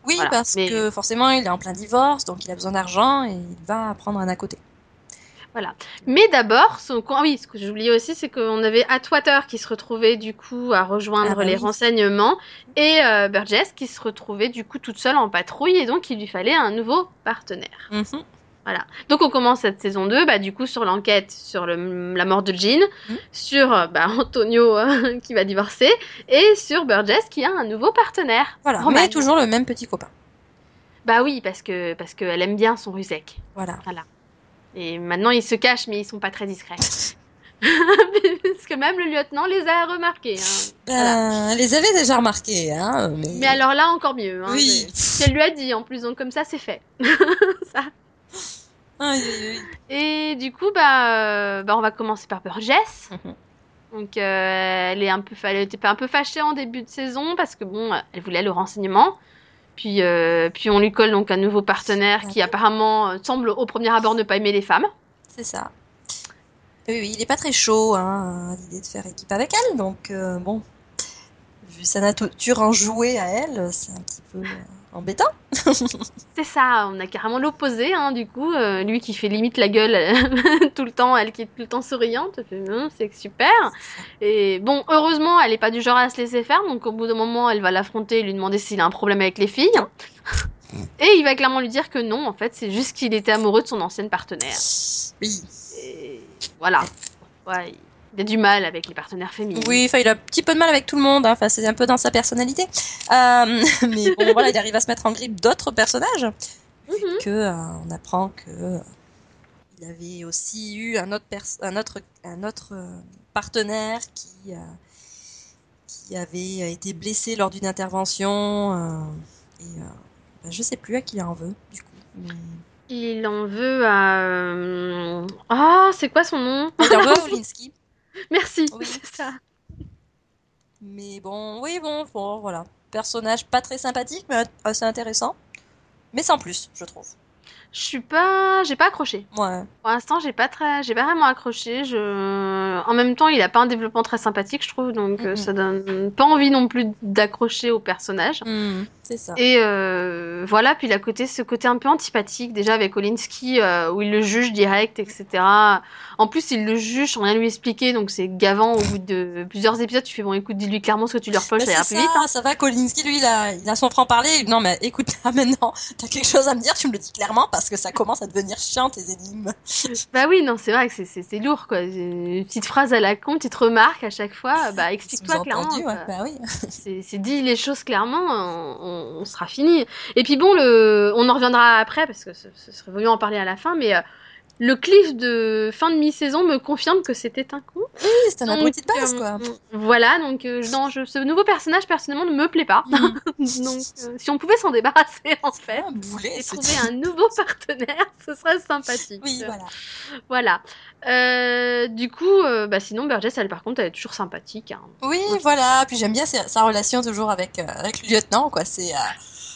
Oui, Voilà, parce mais- que forcément, il est en plein divorce, donc il a besoin d'argent et il va prendre un à côté. Mais d'abord, son... ah oui, ce que j'oubliais aussi, c'est qu'on avait Atwater qui se retrouvait du coup à rejoindre Ah bah les oui. renseignements et euh, Burgess qui se retrouvait du coup toute seule en patrouille et donc il lui fallait un nouveau partenaire. Mhm. Donc on commence cette saison 2, bah, du coup sur l'enquête sur le- la mort de Jean, Mhm. sur euh, bah, Antonio euh, qui va divorcer et sur Burgess qui a un nouveau partenaire. Voilà, Roman. mais toujours le même petit copain. Bah oui, parce que parce qu'elle aime bien son rusec. Voilà. Et maintenant ils se cachent mais ils sont pas très discrets. parce que même le lieutenant les a remarqués. hein. Voilà. Euh, elle les avait déjà remarqués, hein, mais... Mais alors là, encore mieux. Hein, Oui. Qu'elle lui a dit en plus, donc comme ça, c'est fait. Ça. Et du coup, bah, euh, bah, on va commencer par Burgess. Mhm. Donc, euh, elle, est un peu, elle était un peu fâchée en début de saison parce que bon, elle voulait le renseignement. Puis, euh, puis on lui colle donc un nouveau partenaire qui apparemment semble au premier abord ne pas aimer les femmes. C'est ça. Oui, oui, il est pas très chaud hein, à l'idée de faire équipe avec elle, donc euh, bon, vu sa nature enjouée à elle, c'est un petit peu euh, embêtant. C'est ça, on a carrément l'opposé, hein, du coup. euh, lui qui fait limite la gueule euh, tout le temps, elle qui est tout le temps souriante. Hum, C'est super. Et bon, heureusement, elle est pas du genre à se laisser faire, donc au bout d'un moment, elle va l'affronter et lui demander s'il a un problème avec les filles. Et il va clairement lui dire que non, en fait, c'est juste qu'il était amoureux de son ancienne partenaire. Oui. Et voilà. Ouais, il a du mal avec les partenaires féminins. Oui, enfin, il a un petit peu de mal avec tout le monde, hein, enfin, c'est un peu dans sa personnalité. Euh, mais bon, voilà, il arrive à se mettre en grippe d'autres personnages, Mhm. que euh, on apprend que euh, il avait aussi eu un autre, pers- un autre, un autre partenaire qui, qui avait été blessé lors d'une intervention. et ben, je sais plus à qui il en veut, du coup. Mais... Il en veut à. Ah, c'est quoi son nom? Il en veut à Olinsky. Merci, Oui. c'est ça. Mais bon, oui, bon, bon, voilà. Personnage pas très sympathique, mais assez intéressant. Mais sans plus, je trouve. Je suis pas. J'ai pas accroché. Ouais. Pour l'instant, j'ai pas très, j'ai pas vraiment accroché. Je, en même temps, il a pas un développement très sympathique, je trouve, donc euh, Mhm. ça donne pas envie non plus d'accrocher au personnage. Hmm, c'est ça. Et euh, voilà, puis il a côté, ce côté un peu antipathique déjà avec Olinsky euh, où il le juge direct, etc. En plus, il le juge sans rien lui expliquer, donc c'est gavant au bout de plusieurs épisodes. Tu fais bon, écoute, dis-lui clairement ce que tu lui reproches, Bah, ça ira c'est plus vite. hein. ça va, Kolinski, lui, il a, il a son franc-parler. Non, mais écoute, là, maintenant, t'as quelque chose à me dire, tu me le dis clairement, parce que ça commence à devenir chiant, tes énigmes. Bah oui, non, c'est vrai que c'est- lourd, quoi. Une petite phrase à la con, petite remarque à chaque fois. Bah explique-toi clairement. Ouais, bah oui. C'est c'est dit les choses clairement, on, on- on sera fini. Et puis bon, le, on en reviendra après parce que ce, ce serait mieux en parler à la fin, mais euh, le cliff de fin de mi-saison me confirme que c'était un con. Oui, c'est un abruti de base, euh, quoi. Voilà, donc euh, non, je, ce nouveau personnage personnellement ne me plaît pas. Mhm. donc euh, si on pouvait s'en débarrasser en fait Un boulet, et trouver un nouveau partenaire, ce serait sympathique. Oui, voilà. Voilà. Euh, du coup, bah sinon Burgess, elle par contre, elle est toujours sympathique. hein. Oui, voilà. Puis j'aime bien sa, sa relation toujours avec, avec le lieutenant, quoi. C'est,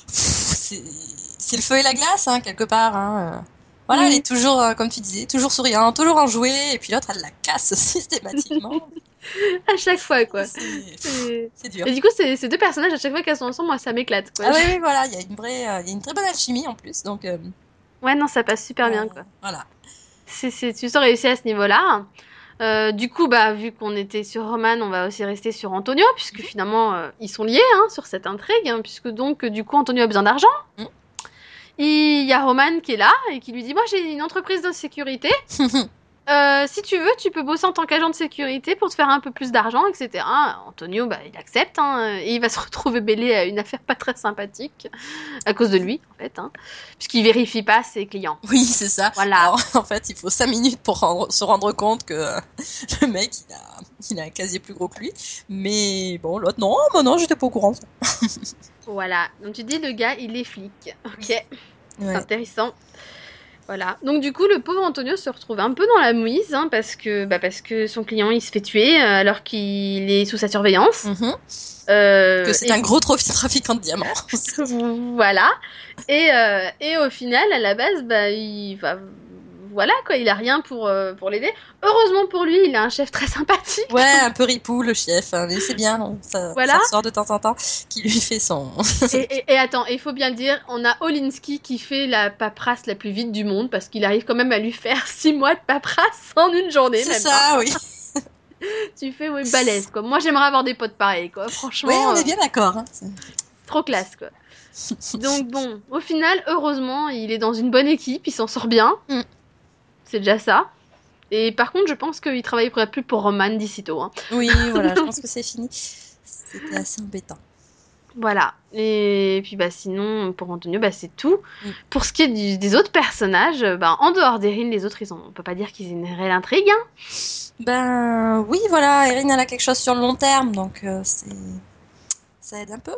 c'est le feu et la glace, hein, quelque part. Hein. Voilà, Oui. elle est toujours, euh, comme tu disais, toujours souriante, toujours enjouée, et puis l'autre, elle la casse systématiquement. À chaque fois, quoi. c'est, dur. Et du coup, ces, ces deux personnages, à chaque fois qu'elles sont ensemble, moi, ça m'éclate. quoi. Ah oui, oui, voilà, il y a une vraie, euh, y a une très bonne alchimie en plus, donc. euh, Ouais, non, ça passe super bien, euh, quoi. Voilà. C'est, c'est, tu sens réussir à ce niveau-là. Euh, du coup, bah, vu qu'on était sur Roman, on va aussi rester sur Antonio, puisque finalement, euh, ils sont liés hein, sur cette intrigue, hein, puisque donc, euh, du coup, Antonio a besoin d'argent. Mhm. Il y a Roman qui est là et qui lui dit Moi, j'ai une entreprise de sécurité. euh, si tu veux, tu peux bosser en tant qu'agent de sécurité pour te faire un peu plus d'argent, etc. Antonio, bah, il accepte, hein, et il va se retrouver mêlé à une affaire pas très sympathique, à cause de lui, en fait, hein, puisqu'il vérifie pas ses clients. Oui, c'est ça. Voilà. Alors, en fait, il faut 5 minutes pour rendre- se rendre compte que le mec, il a, il a un casier plus gros que lui. Mais bon, l'autre, non, bah non, j'étais pas au courant. Voilà. Donc tu dis, le gars, il est flic. Ok. C'est intéressant. Voilà. Donc du coup, le pauvre Antonio se retrouve un peu dans la mouise, hein, parce que, bah, parce que son client, il se fait tuer euh, alors qu'il est sous sa surveillance. Mhm. Euh, Que c'est et- un gros trafiquant de diamants. voilà. Et, euh, et au final, à la base, bah, il va. Voilà quoi, il a rien pour, euh, pour l'aider. Heureusement pour lui, il a un chef très sympathique. Ouais, un peu ripou, le chef. hein, Mais c'est bien, non, ça, Voilà. ça ressort de temps en temps, qui lui fait son... Et, et- et attends, il faut bien le dire, on a Olinsky qui fait la paperasse la plus vite du monde parce qu'il arrive quand même à lui faire 6 mois de paperasse en une journée. C'est ça, oui. pas. Tu fais, oui, balèze quoi. Moi j'aimerais avoir des potes pareils quoi. Franchement, Oui, on euh, est bien d'accord. hein. Trop classe quoi. Donc bon, au final, heureusement, il est dans une bonne équipe, il s'en sort bien. Mm. C'est déjà ça. Et par contre, je pense qu'il travaillerait plus pour Roman d'ici tôt. hein. Oui, voilà, je pense que c'est fini. C'était assez embêtant. Voilà. Et puis bah sinon, pour Antonio, bah c'est tout. Mm. Pour ce qui est du- des autres personnages, bah en dehors d'Erin, les autres, ils ont, on peut pas dire qu'ils aient une réelle intrigue. hein. Ben oui, voilà, Erin elle a quelque chose sur le long terme, donc euh, c'est ça aide un peu.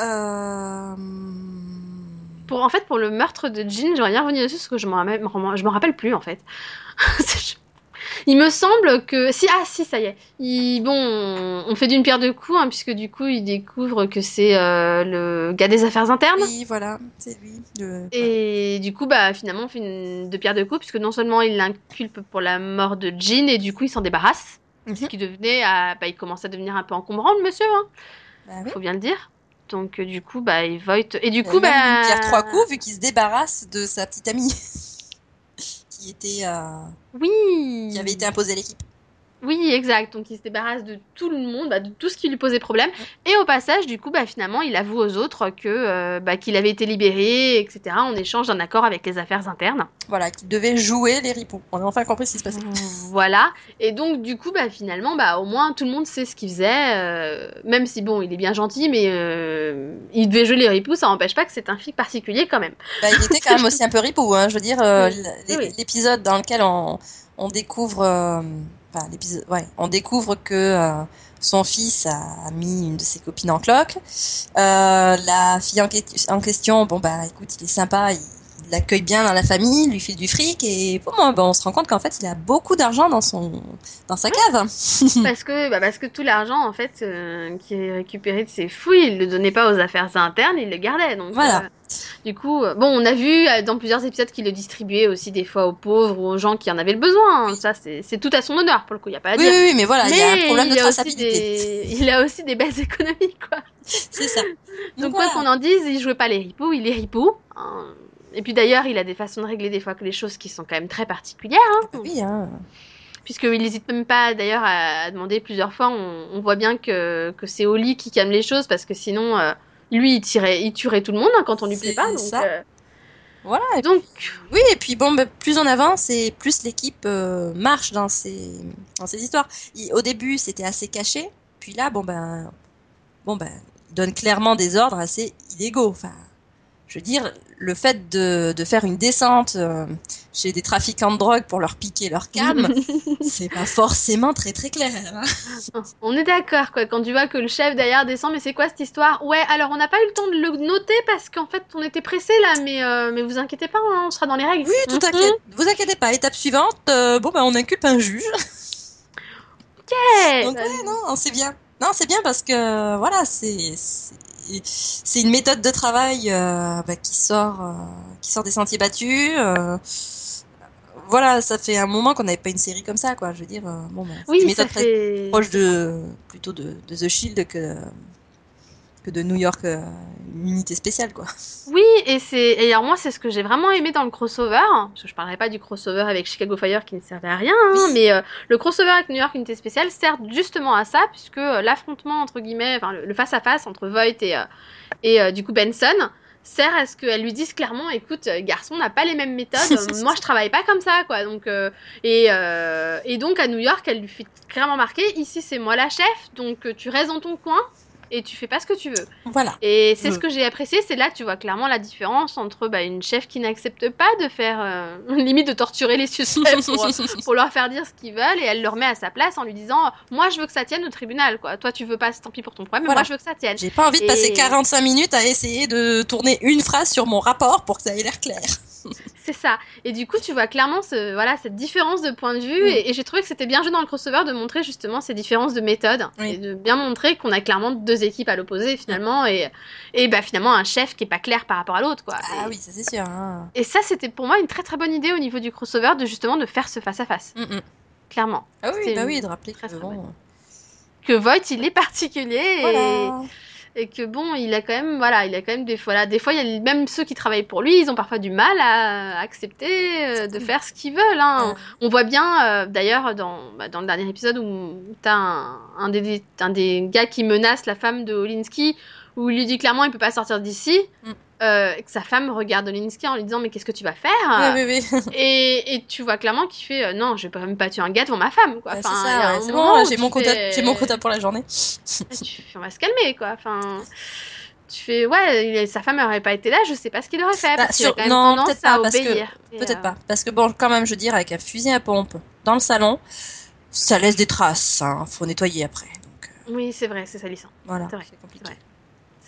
Euh... Pour, en fait, pour le meurtre de Jean, j'aurais bien revenu dessus parce que je m'en rappelle, rappelle plus en fait. Il me semble que si ah si ça y est il, bon on, fait d'une pierre deux coups hein, puisque du coup il découvre que c'est euh, le gars des affaires internes Oui, voilà, c'est lui. le- et du coup bah finalement on fait une de pierre deux coups puisque non seulement il l'inculpe pour la mort de Jean et du coup il s'en débarrasse Mhm. ce qui devenait à- bah, il commence à devenir un peu encombrant le monsieur hein, Bah oui. faut bien le dire donc euh, du coup bah il vote et du coup bah une pierre trois coups vu qu'il se débarrasse de sa petite amie qui était euh, oui qui avait été imposée à l'équipe. Oui, exact. Donc il se débarrasse de tout le monde, bah, de tout ce qui lui posait problème. Et au passage, du coup, bah, finalement, il avoue aux autres que euh, bah, qu'il avait été libéré, etc. En échange d'un accord avec les affaires internes. Voilà, qu'il devait jouer les ripoux. On a enfin compris ce qui se passait. Voilà. Et donc, du coup, bah, finalement, bah, au moins tout le monde sait ce qu'il faisait. euh, même si bon, il est bien gentil, mais euh, il devait jouer les ripoux, ça n'empêche pas que c'est un flic particulier quand même. Bah, il était quand même aussi un peu ripou, hein. Je veux dire, Oui. l'épisode dans lequel on, on découvre, l'épisode, ouais, on découvre que euh, son fils a mis une de ses copines en cloque. Euh, la fille en, en question, bon bah, écoute, il est sympa, il l'accueille bien dans la famille, il lui file du fric et pour moi, bah, on se rend compte qu'en fait, il a beaucoup d'argent dans son, dans sa cave. parce que bah, parce que tout l'argent en fait euh, qui est récupéré de ses fouilles, il le donnait pas aux affaires internes, il le gardait. Donc Voilà. euh, du coup, euh, bon, on a vu dans plusieurs épisodes qu'il le distribuait aussi des fois aux pauvres ou aux gens qui en avaient le besoin. hein. Ça c'est tout à son honneur pour le coup, il y a pas à Oui, dire. oui, oui, mais voilà, il y a un problème de traçabilité. des il a aussi des bases économiques quoi. C'est ça. Donc voilà. quoi qu'on en dise, il jouait pas les ripoux, il est ripou. hein. Et puis d'ailleurs, il a des façons de régler des fois que les choses qui sont quand même très particulières. hein. Oui, hein. Puisqu'il n'hésite même pas d'ailleurs à, demander plusieurs fois. On, on voit bien que, que c'est Oli qui calme les choses parce que sinon, euh, lui, il, tirait, il tuerait tout le monde hein, quand on lui plaît pas. Donc, ça. euh, Voilà, et donc Oui, et puis bon, bah, plus on avance et plus l'équipe euh, marche dans ces, dans ces histoires. Il- au début, c'était assez caché, puis là, bon ben, bon ben, donne clairement des ordres assez illégaux. Enfin, je veux dire, le fait de, de faire une descente euh, chez des trafiquants de drogue pour leur piquer leur cam, c'est pas forcément très très clair. hein. on est d'accord quoi. Quand tu vois que le chef derrière descend, mais c'est quoi cette histoire? Ouais, alors on n'a pas eu le temps de le noter parce qu'en fait on était pressé là, mais euh, mais vous inquiétez pas, hein, on sera dans les règles. Oui, tout à Mhm. fait. Vous inquiétez pas. Étape suivante, euh, bon ben, on inculpe un juge. Ouais, Donc ouais, non, c'est bien. Non, c'est bien parce que voilà, c'est c'est- une méthode de travail euh, bah, qui sort euh, qui sort des sentiers battus. euh, voilà, ça fait un moment qu'on n'avait pas une série comme ça, quoi. Je veux dire, bon, bah, une oui, ça méthode très fait. proche de plutôt de, de The Shield que que de New York, euh, une unité spéciale, quoi. Oui, et c'est et alors moi c'est ce que j'ai vraiment aimé dans le crossover, parce que je parlerai pas du crossover avec Chicago Fire qui ne servait à rien, hein, Oui. mais euh, le crossover avec New York Unité Spéciale sert justement à ça, puisque euh, l'affrontement entre guillemets, enfin le, le face à face entre Voight et et du coup Benson, sert à ce qu'elle lui dise clairement écoute garçon on n'a pas les mêmes méthodes moi je travaille pas comme ça quoi donc euh, et, euh, et donc à New York elle lui fait clairement marquer ici c'est moi la chef donc tu restes dans ton coin et tu fais pas ce que tu veux Voilà. et c'est Mm. ce que j'ai apprécié c'est là que tu vois clairement la différence entre bah, une chef qui n'accepte pas de faire euh, limite de torturer les suspects pour, pour leur faire dire ce qu'ils veulent et elle le remet à sa place en lui disant moi je veux que ça tienne au tribunal quoi toi tu veux pas tant pis pour ton problème mais moi je veux que ça tienne J'ai pas envie de passer Et- 45 minutes à essayer de tourner une phrase sur mon rapport pour que ça ait l'air clair. C'est ça. Et du coup, tu vois clairement ce, voilà, cette différence de point de vue. Mm. Et, et j'ai trouvé que c'était bien joué dans le crossover de montrer justement ces différences de méthode. Oui. Et de bien montrer qu'on a clairement deux équipes à l'opposé finalement. Et, et bah, finalement, un chef qui est pas clair par rapport à l'autre. quoi. Ah et, oui, ça c'est sûr. hein. et ça, c'était pour moi une très très bonne idée au niveau du crossover de justement de faire ce face-à-face. Mm, mm. Clairement. Ah oui, bah oui, de rappeler très, que très bon. Que Voight, il est particulier. Et, Voilà. et que bon, il a quand même, voilà, il a quand même des fois là, des fois, il y a même ceux qui travaillent pour lui, ils ont parfois du mal à accepter euh, de faire ce qu'ils veulent. Hein. On voit bien, euh, d'ailleurs, dans, bah, dans le dernier épisode où t'as un, un, des, un des gars qui menace la femme de Olinsky, où il lui dit clairement il peut pas sortir d'ici, Mm. Euh, que sa femme regarde Olinsky en lui disant mais qu'est-ce que tu vas faire? Oui, oui, oui. et, et tu vois clairement qu'il fait euh, non, je vais pas même pas tuer un gars devant ma femme quoi. Bah, Enfin, c'est ouais, bon, j'ai mon, quota- fais- j'ai mon quota pour la journée. tu fais, on va se calmer quoi. Enfin, tu fais ouais, il- sa femme aurait pas été là, je sais pas ce qu'il aurait fait Bah, parce sur- non, peut-être pas, parce que- obéir. Peut-être euh, pas. Parce que bon, quand même, je veux dire, avec un fusil à pompe dans le salon, ça laisse des traces. Hein. Faut nettoyer après. Donc, Oui, c'est vrai, c'est salissant. voilà, c'est compliqué.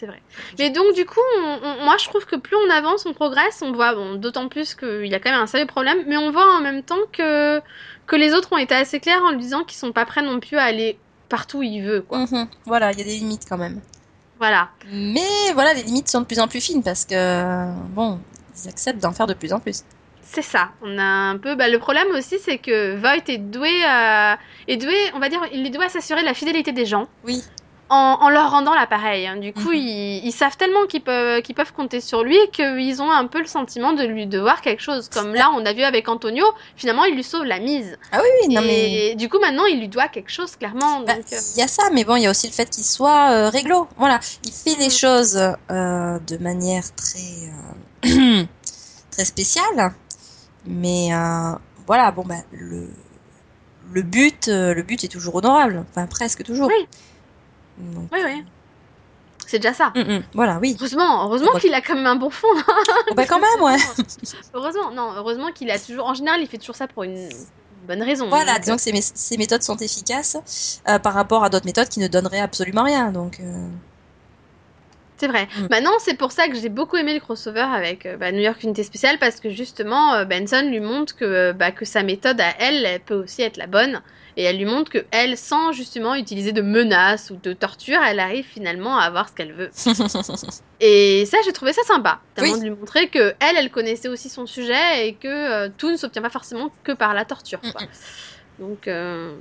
C'est vrai. Mais donc, du coup, on- on- moi, je trouve que plus on avance, on progresse. On voit, bon, d'autant plus qu'il y a quand même un sérieux problème, mais on voit en même temps que, que les autres ont été assez clairs en lui disant qu'ils sont pas prêts non plus à aller partout où il veut, quoi. Mhm. Voilà, il y a des limites quand même. Voilà. Mais voilà, les limites sont de plus en plus fines parce que, bon, ils acceptent d'en faire de plus en plus. C'est ça. On a un peu. Bah, le problème aussi, c'est que Voight est doué à. est doué, on va dire, il est doué à s'assurer de la fidélité des gens. Oui. En, en leur rendant l'appareil. hein. Du coup, Mhm. ils, ils savent tellement qu'ils peuvent, qu'ils peuvent compter sur lui qu'ils ont un peu le sentiment de lui devoir quelque chose. Comme là, on a vu avec Antonio, finalement, il lui sauve la mise. Ah oui, oui, non mais. Du coup, maintenant, il lui doit quelque chose, clairement. Bah, donc, euh, Il y a ça, mais bon, il y a aussi le fait qu'il soit euh, réglo. Voilà, il fait les Mm. choses euh, de manière très euh, très spéciale, mais voilà, bon bah le le but le but est toujours honorable, enfin presque toujours. Oui. Donc, Oui, oui. C'est déjà ça. mm, mm, voilà, oui. Heureusement, heureusement Ouais. qu'il a quand même un bon fond. Bah quand même, ouais. Heureusement, non, heureusement qu'il a toujours. En général, il fait toujours ça pour une bonne raison. Voilà, Donc, disons que ces, mé- ces méthodes sont efficaces euh, par rapport à d'autres méthodes qui ne donneraient absolument rien. Donc, euh, C'est vrai. Mm. Maintenant, c'est pour ça que j'ai beaucoup aimé le crossover avec euh, bah, New York Unité Spéciale parce que justement, euh, Benson lui montre que, euh, bah, que sa méthode à elle, elle peut aussi être la bonne. Et elle lui montre que elle, sans justement utiliser de menaces ou de torture, elle arrive finalement à avoir ce qu'elle veut. Et ça, j'ai trouvé ça sympa, Oui. de lui montrer que elle, elle connaissait aussi son sujet et que euh, tout ne s'obtient pas forcément que par la torture. Quoi. Donc, euh,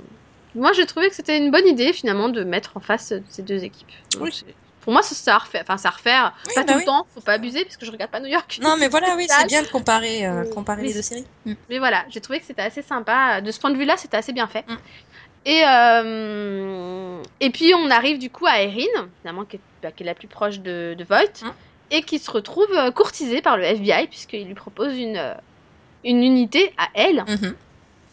moi, j'ai trouvé que c'était une bonne idée finalement de mettre en face euh, ces deux équipes. Donc, Oui. C'est- Pour moi, ça, ça à refaire. Enfin, ça à refaire. Oui, pas bah tout oui. le temps, faut pas abuser parce que je regarde pas New York. non, mais voilà, oui, c'est bien de comparer, euh, comparer les deux séries. Mm. Mais voilà, j'ai trouvé que c'était assez sympa. De ce point de vue-là, c'était assez bien fait. Mm. Et, euh, et puis, on arrive du coup à Erin, finalement, qui est, bah, qui est la plus proche de, de Voight, Mm. et qui se retrouve euh, courtisée par le FBI, puisqu'il lui propose une, une unité à elle, Mhm.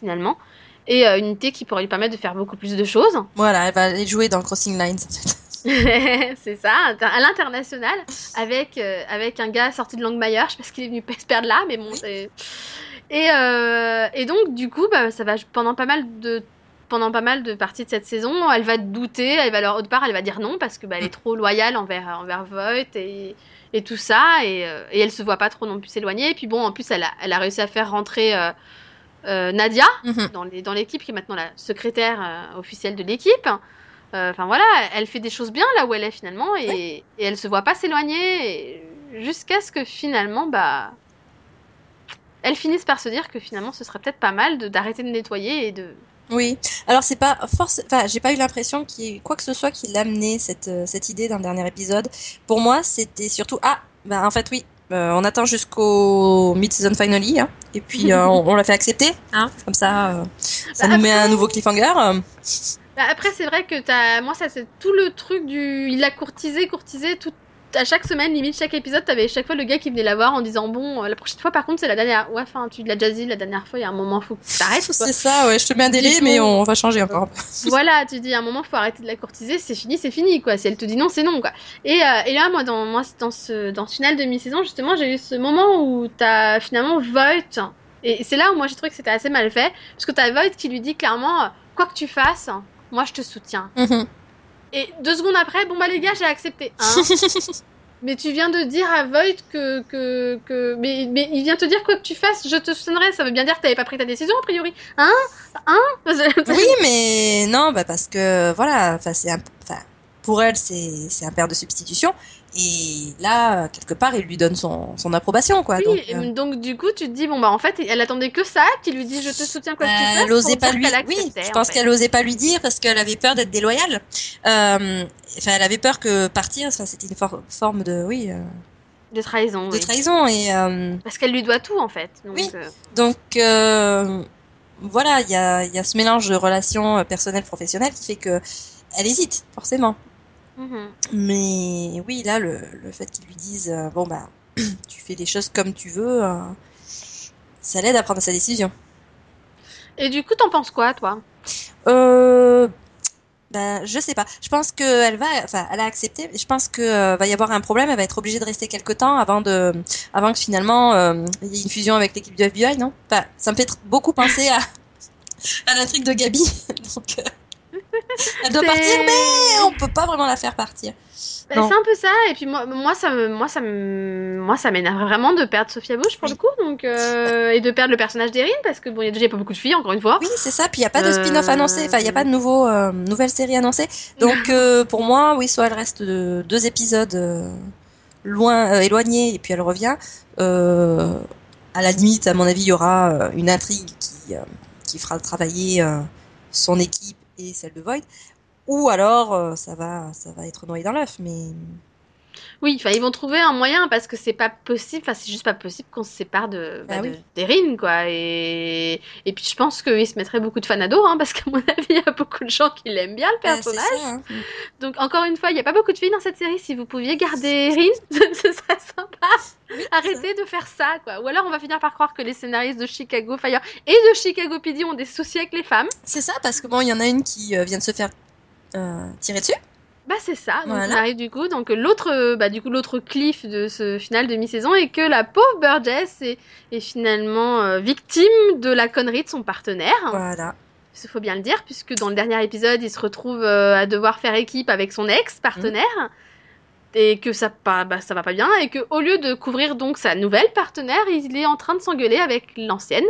finalement. Et euh, une unité qui pourrait lui permettre de faire beaucoup plus de choses. Voilà, elle va aller jouer dans Crossing Lines. en fait. c'est ça, à l'international, avec, euh, avec un gars sorti de Langmayer, je sais pas ce qu'il est venu se perdre là, mais bon, c'est... Et, euh, et donc, du coup, bah, ça va pendant pas mal de pendant pas mal de parties de cette saison, elle va douter, elle va leur au départ, elle va dire non parce que bah, elle est trop loyale envers envers Voight et, et tout ça, et, euh, et elle se voit pas trop non plus s'éloigner. Et puis bon, en plus, elle a, elle a réussi à faire rentrer euh, Nadia dans les- dans l'équipe, qui est maintenant la secrétaire officielle de l'équipe. Enfin voilà, elle fait des choses bien là où elle est finalement, et, et elle se voit pas s'éloigner, jusqu'à ce que finalement, bah, elle finisse par se dire que finalement, ce serait peut-être pas mal de- d'arrêter de nettoyer et de. Oui. Alors c'est pas force. Enfin, j'ai pas eu l'impression qu'il y ait quoi que ce soit qui l'amenait cette euh, cette idée d'un dernier épisode. Pour moi, c'était surtout ah bah en fait oui. euh, on attend jusqu'au mid-season finale, hein, et puis euh, on, on l'a fait accepter, hein, comme ça, euh, ça Bah, nous met un nouveau cliffhanger. Bah, après, c'est vrai que t'as, moi, ça c'est tout le truc du, il l'a courtisé, courtisé, tout, à chaque semaine, limite chaque épisode, t'avais chaque fois le gars qui venait la voir en disant bon, euh, la prochaine fois par contre c'est la dernière. Ouais, enfin tu l'as déjà dit la dernière fois, il y a un moment faut que t'arrêtes. quoi. C'est ça, ouais, je te mets un délai, mais on va changer encore. voilà, tu dis à un moment faut arrêter de la courtiser, c'est fini, c'est fini quoi. Si elle te dit non, c'est non quoi. Et, euh, et là moi dans moi dans ce dans ce final de mi-saison justement, j'ai eu ce moment où t'as finalement Voight et c'est là où moi j'ai trouvé que c'était assez mal fait parce que t'as Voight qui lui dit clairement quoi que tu fasses, moi je te soutiens. Mhm. Et deux secondes après, bon bah les gars, j'ai accepté. Hein mais tu viens de dire à Voight que, que, que... Mais, mais il vient te dire quoi que tu fasses, je te soutiendrai. Ça veut bien dire que t'avais pas pris ta décision, a priori. Hein? Hein? Oui, mais non, bah parce que voilà, c'est un, pour elle c'est un père de substitution et là quelque part il lui donne son son approbation quoi. Oui, donc, euh, donc du coup, tu te dis, bon bah en fait, elle attendait que ça, qu'il lui dit je te soutiens quoi que tu bah, fasses. elle osait pas lui. Oui, je en pense qu'elle osait pas lui dire parce qu'elle avait peur d'être déloyale. Euh, Enfin, elle avait peur que partir, c'était une for- forme de oui euh, De trahison, de oui. trahison et euh, Parce qu'elle lui doit tout en fait. Donc, Oui. euh, Donc euh, voilà, il y a, y a ce mélange de relations euh, personnelles professionnelles qui fait que elle hésite forcément. Mhm. Mais oui, là le, le fait qu'ils lui disent euh, bon bah tu fais les choses comme tu veux, euh, ça l'aide à prendre sa décision. Et du coup, t'en penses quoi, toi? Euh, ben, je sais pas. Je pense que elle va, enfin, elle a accepté. Je pense que euh, va y avoir un problème. Elle va être obligée de rester quelque temps avant de, avant que finalement il y ait une fusion avec l'équipe du FBI, non? Enfin, ça me fait beaucoup penser à, à l'intrigue de Gabi. Donc, elle doit partir, mais on peut pas vraiment la faire partir. Bah, c'est un peu ça, et puis moi, moi ça me, moi ça me, moi ça m'énerve vraiment de perdre Sophia Bush pour Oui. le coup, donc euh, et de perdre le personnage d'Erin parce que bon, il y a déjà pas beaucoup de filles encore une fois. Oui, c'est ça. Puis il y a pas de spin-off Euh, annoncé. Enfin, il y a pas de nouveau, euh, nouvelle série annoncée. Donc euh, pour moi, oui, soit elle reste de deux épisodes euh, loin, euh, éloignés, et puis elle revient. Euh, à la limite, à mon avis, il y aura euh, une intrigue qui euh, qui fera travailler euh, son équipe celle de Void. Ou alors, euh, ça va, ça va être noyé dans l'œuf. Mais Oui, enfin ils vont trouver un moyen parce que c'est pas possible, enfin c'est juste pas possible qu'on se sépare de, bah, Ah oui. d'Erin quoi. Et et puis je pense qu'ils se mettraient beaucoup de fans à dos, hein, parce qu'à mon avis il y a beaucoup de gens qui l'aiment bien le c'est personnage. ça, hein. Donc encore une fois, il n'y a pas beaucoup de filles dans cette série. Si vous pouviez garder Erin, ce serait sympa. Oui, Arrêtez de faire ça, quoi. Ou alors on va finir par croire que les scénaristes de Chicago Fire et de Chicago PD ont des soucis avec les femmes. C'est ça, parce que bon, il y en a une qui euh, vient de se faire euh, tirer dessus. Bah c'est ça. Donc Voilà. arrive du coup. Donc l'autre, euh, bah du coup l'autre cliff de ce final de mi-saison est que la pauvre Burgess est, est finalement euh, victime de la connerie de son partenaire. Voilà. Il faut bien le dire, puisque dans le dernier épisode, il se retrouve euh, à devoir faire équipe avec son ex-partenaire. Et que ça, pas, bah, ça va pas bien, et que au lieu de couvrir donc sa nouvelle partenaire, il est en train de s'engueuler avec l'ancienne,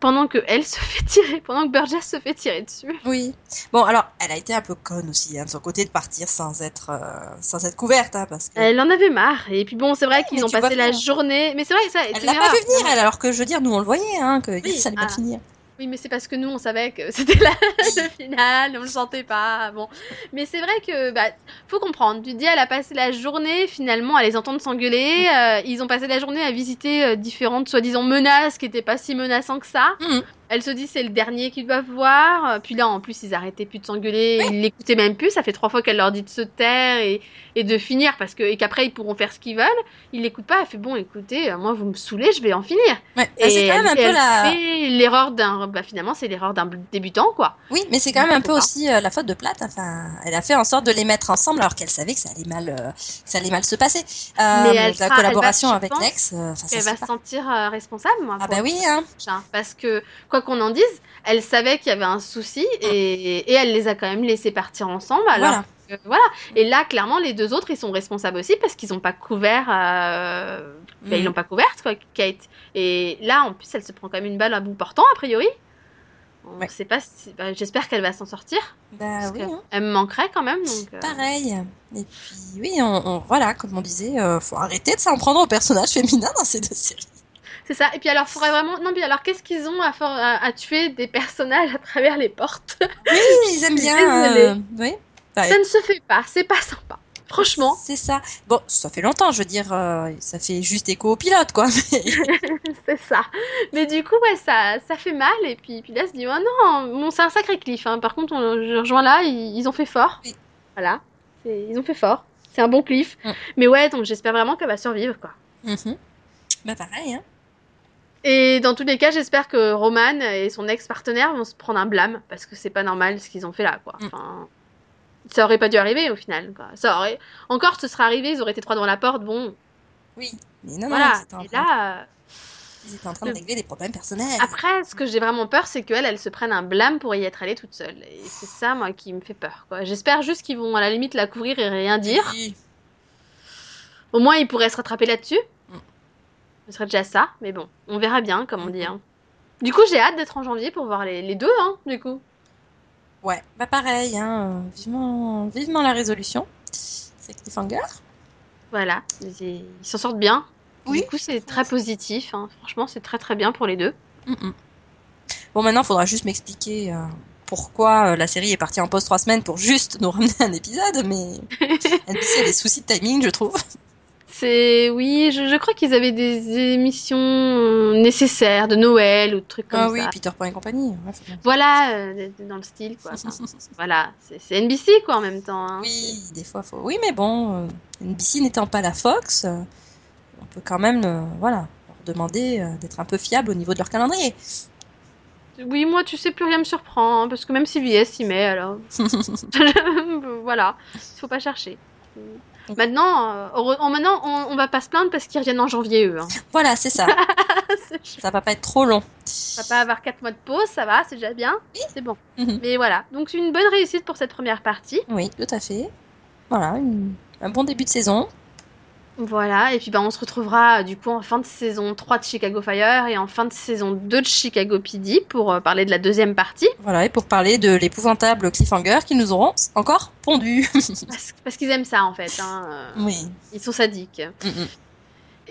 pendant que elle se fait tirer, pendant que Burgess se fait tirer dessus. Oui. Bon, alors, elle a été un peu conne aussi, hein, de son côté, de partir sans être, euh, sans être couverte, hein, parce que. Elle en avait marre, et puis bon, c'est vrai qu'ils ont passé la journée, mais c'est vrai que ça, Elle l'a pas vu venir, elle, alors que je veux dire, nous on le voyait, hein, que Oui, ça allait ah. pas finir. Oui, mais c'est parce que nous, on savait que c'était la le final, on le sentait pas. Bon, mais c'est vrai que bah faut comprendre. Tu dis, elle a passé la journée finalement à les entendre s'engueuler. euh, ils ont passé la journée à visiter euh, différentes soi-disant menaces qui étaient pas si menaçantes que ça. Mhm. Elle se dit c'est le dernier qu'ils doivent voir. Puis là, en plus, ils arrêtaient plus de s'engueuler. Ils l'écoutaient même plus. Ça fait trois fois qu'elle leur dit de se taire et, et de finir parce que et qu'après ils pourront faire ce qu'ils veulent. Ils l'écoutent pas. Elle fait bon, écoutez, euh, moi vous me saumez, je vais en finir. Ouais, bah, c'est quand même un elle- peu elle la. fait l'erreur d'un. Bah, finalement, c'est l'erreur d'un débutant, quoi. Oui, mais c'est quand même un peu aussi euh, la faute de Platt. Enfin, elle a fait en sorte de les mettre ensemble alors qu'elle savait que ça allait mal, euh, ça allait mal se passer. Euh, Mais elle la sera- collaboration elle va- je avec l'ex, Elle va se sentir responsable, moi. Ah bah oui, hein. Parce que, quoi qu'on en dise, elle savait qu'il y avait un souci et, et elle les a quand même laissés partir ensemble. Alors Voilà. que, voilà. Et là, clairement, les deux autres, ils sont responsables aussi parce qu'ils n'ont pas couvert. euh, Ils Mm. l'ont pas couverte, quoi, Kate. Et là, en plus, elle se prend quand même une balle à bout portant, a priori. On Ouais. sait pas si- bah, J'espère qu'elle va s'en sortir. Bah oui. hein. Elle me manquerait quand même. Donc, euh, Pareil. Et puis oui, on, on- voilà, comme on disait, euh, faut arrêter de s'en prendre aux personnages féminins dans ces deux séries. C'est ça. Et puis alors, faudrait vraiment. Non, mais alors, qu'est-ce qu'ils ont à, for- à, à tuer des personnages à travers les portes? Oui, ils aiment bien. euh, oui. Bah, Ça ne se fait pas. C'est pas sympa. Franchement, C'est ça. Bon, ça fait longtemps, je veux dire, euh, ça fait juste écho au pilote, quoi. mais- c'est ça. Mais du coup, ouais, ça, ça fait mal. Et puis, puis là, se dit, oh non, bon, c'est un sacré cliff. hein. Par contre, on, je rejoins là, ils, ils ont fait fort. Oui. Voilà. Ils ont fait fort. C'est un bon cliff. Mm. Mais ouais, donc j'espère vraiment qu'elle va survivre, quoi. Mhm. Bah pareil, hein. Et dans tous les cas, j'espère que Roman et son ex-partenaire vont se prendre un blâme parce que c'est pas normal ce qu'ils ont fait là, quoi. Mm. Enfin, ça aurait pas dû arriver au final, quoi. Ça aurait encore, ce serait arrivé, ils auraient été trois devant la porte, bon, Oui. Mais non, non, voilà. en Et train- là, euh, ils étaient en train de régler des problèmes personnels. après, ce que j'ai vraiment peur, c'est qu'elle, elle se prenne un blâme pour y être allée toute seule. Et c'est ça, moi, qui me fait peur, quoi. J'espère juste qu'ils vont à la limite la couvrir et rien dire. Oui. Au moins, ils pourraient se rattraper là-dessus. Ce serait déjà ça, mais bon, on verra bien, comme on dit. hein. Du coup, j'ai hâte d'être en janvier pour voir les, les deux, hein, du coup. Ouais, bah pareil, hein. Vivement, vivement la résolution. C'est Cliffhanger. Voilà, ils s'en sortent bien. Oui. Du coup, c'est très positif. hein. Franchement, c'est très très bien pour les deux. Bon, maintenant, il faudra juste m'expliquer euh, pourquoi euh, la série est partie en pause trois semaines pour juste nous ramener un épisode, mais NBC a des soucis de timing, je trouve. C'est oui, je, je crois qu'ils avaient des émissions euh, nécessaires de Noël ou de trucs comme ah ça. oui, Peter Pan et compagnie. ouais. Voilà, euh, dans le style quoi. Enfin, voilà, c'est NBC quoi en même temps. hein. Oui, des fois, faut. Oui, mais bon, euh, NBC n'étant pas la Fox, euh, on peut quand même, voilà, leur demander d'être un peu fiable au niveau de leur calendrier. Oui, moi, tu sais, plus rien me surprend hein, parce que même CBS y met alors. voilà, il faut pas chercher. Maintenant, euh, oh, maintenant, on, on va pas se plaindre parce qu'ils reviennent en janvier eux. Hein. voilà, c'est ça. ça va pas être trop long. On va pas avoir 4 mois de pause, ça va, c'est déjà bien. C'est bon. Mhm. Mais voilà, donc c'est une bonne réussite pour cette première partie. Oui, tout à fait. Voilà, une- un bon début de saison. Voilà, et puis bah, on se retrouvera euh, du coup en fin de saison 3 de Chicago Fire et en fin de saison 2 de Chicago PD pour euh, parler de la deuxième partie. Voilà, et pour parler de l'épouvantable cliffhanger qui nous auront encore pondu. Parce, parce qu'ils aiment ça en fait. hein, euh, oui. Ils sont sadiques. Mm-mm.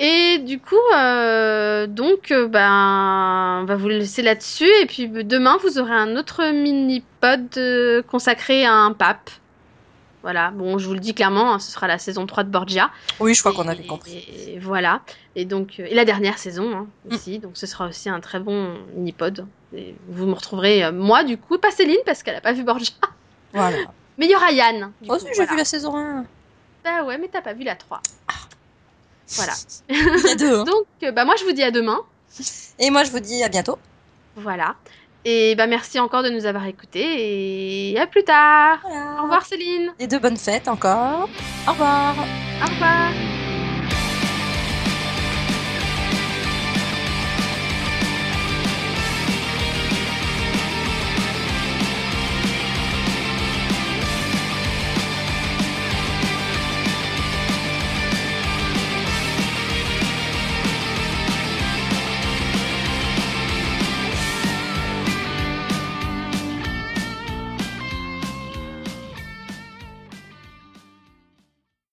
Et du coup, euh, donc, euh, ben, on va vous laisser là-dessus. Et puis demain, vous aurez un autre mini-pod consacré à un pape. Voilà, bon, je vous le dis clairement, hein, ce sera la saison 3 de Borgia. Oui, je crois qu'on avait compris. Et voilà. Et donc, euh, et la dernière saison hein, Mm. aussi. Donc, ce sera aussi un très bon mini-pod. Et vous me retrouverez, euh, moi, du coup, pas Céline, parce qu'elle a pas vu Borgia. Voilà. Mais il y aura Yann. du Oh, coup, si, j'ai vu la saison 1. Ah ouais, mais t'as pas vu la 3. Voilà. Il y a deux. hein. Donc, euh, bah, moi, je vous dis à demain. Et moi, je vous dis à bientôt. Voilà. Et bah, merci encore de nous avoir écoutés. Et à plus tard. Voilà. Au revoir, Céline. Et de bonnes fêtes encore. Au revoir. Au revoir.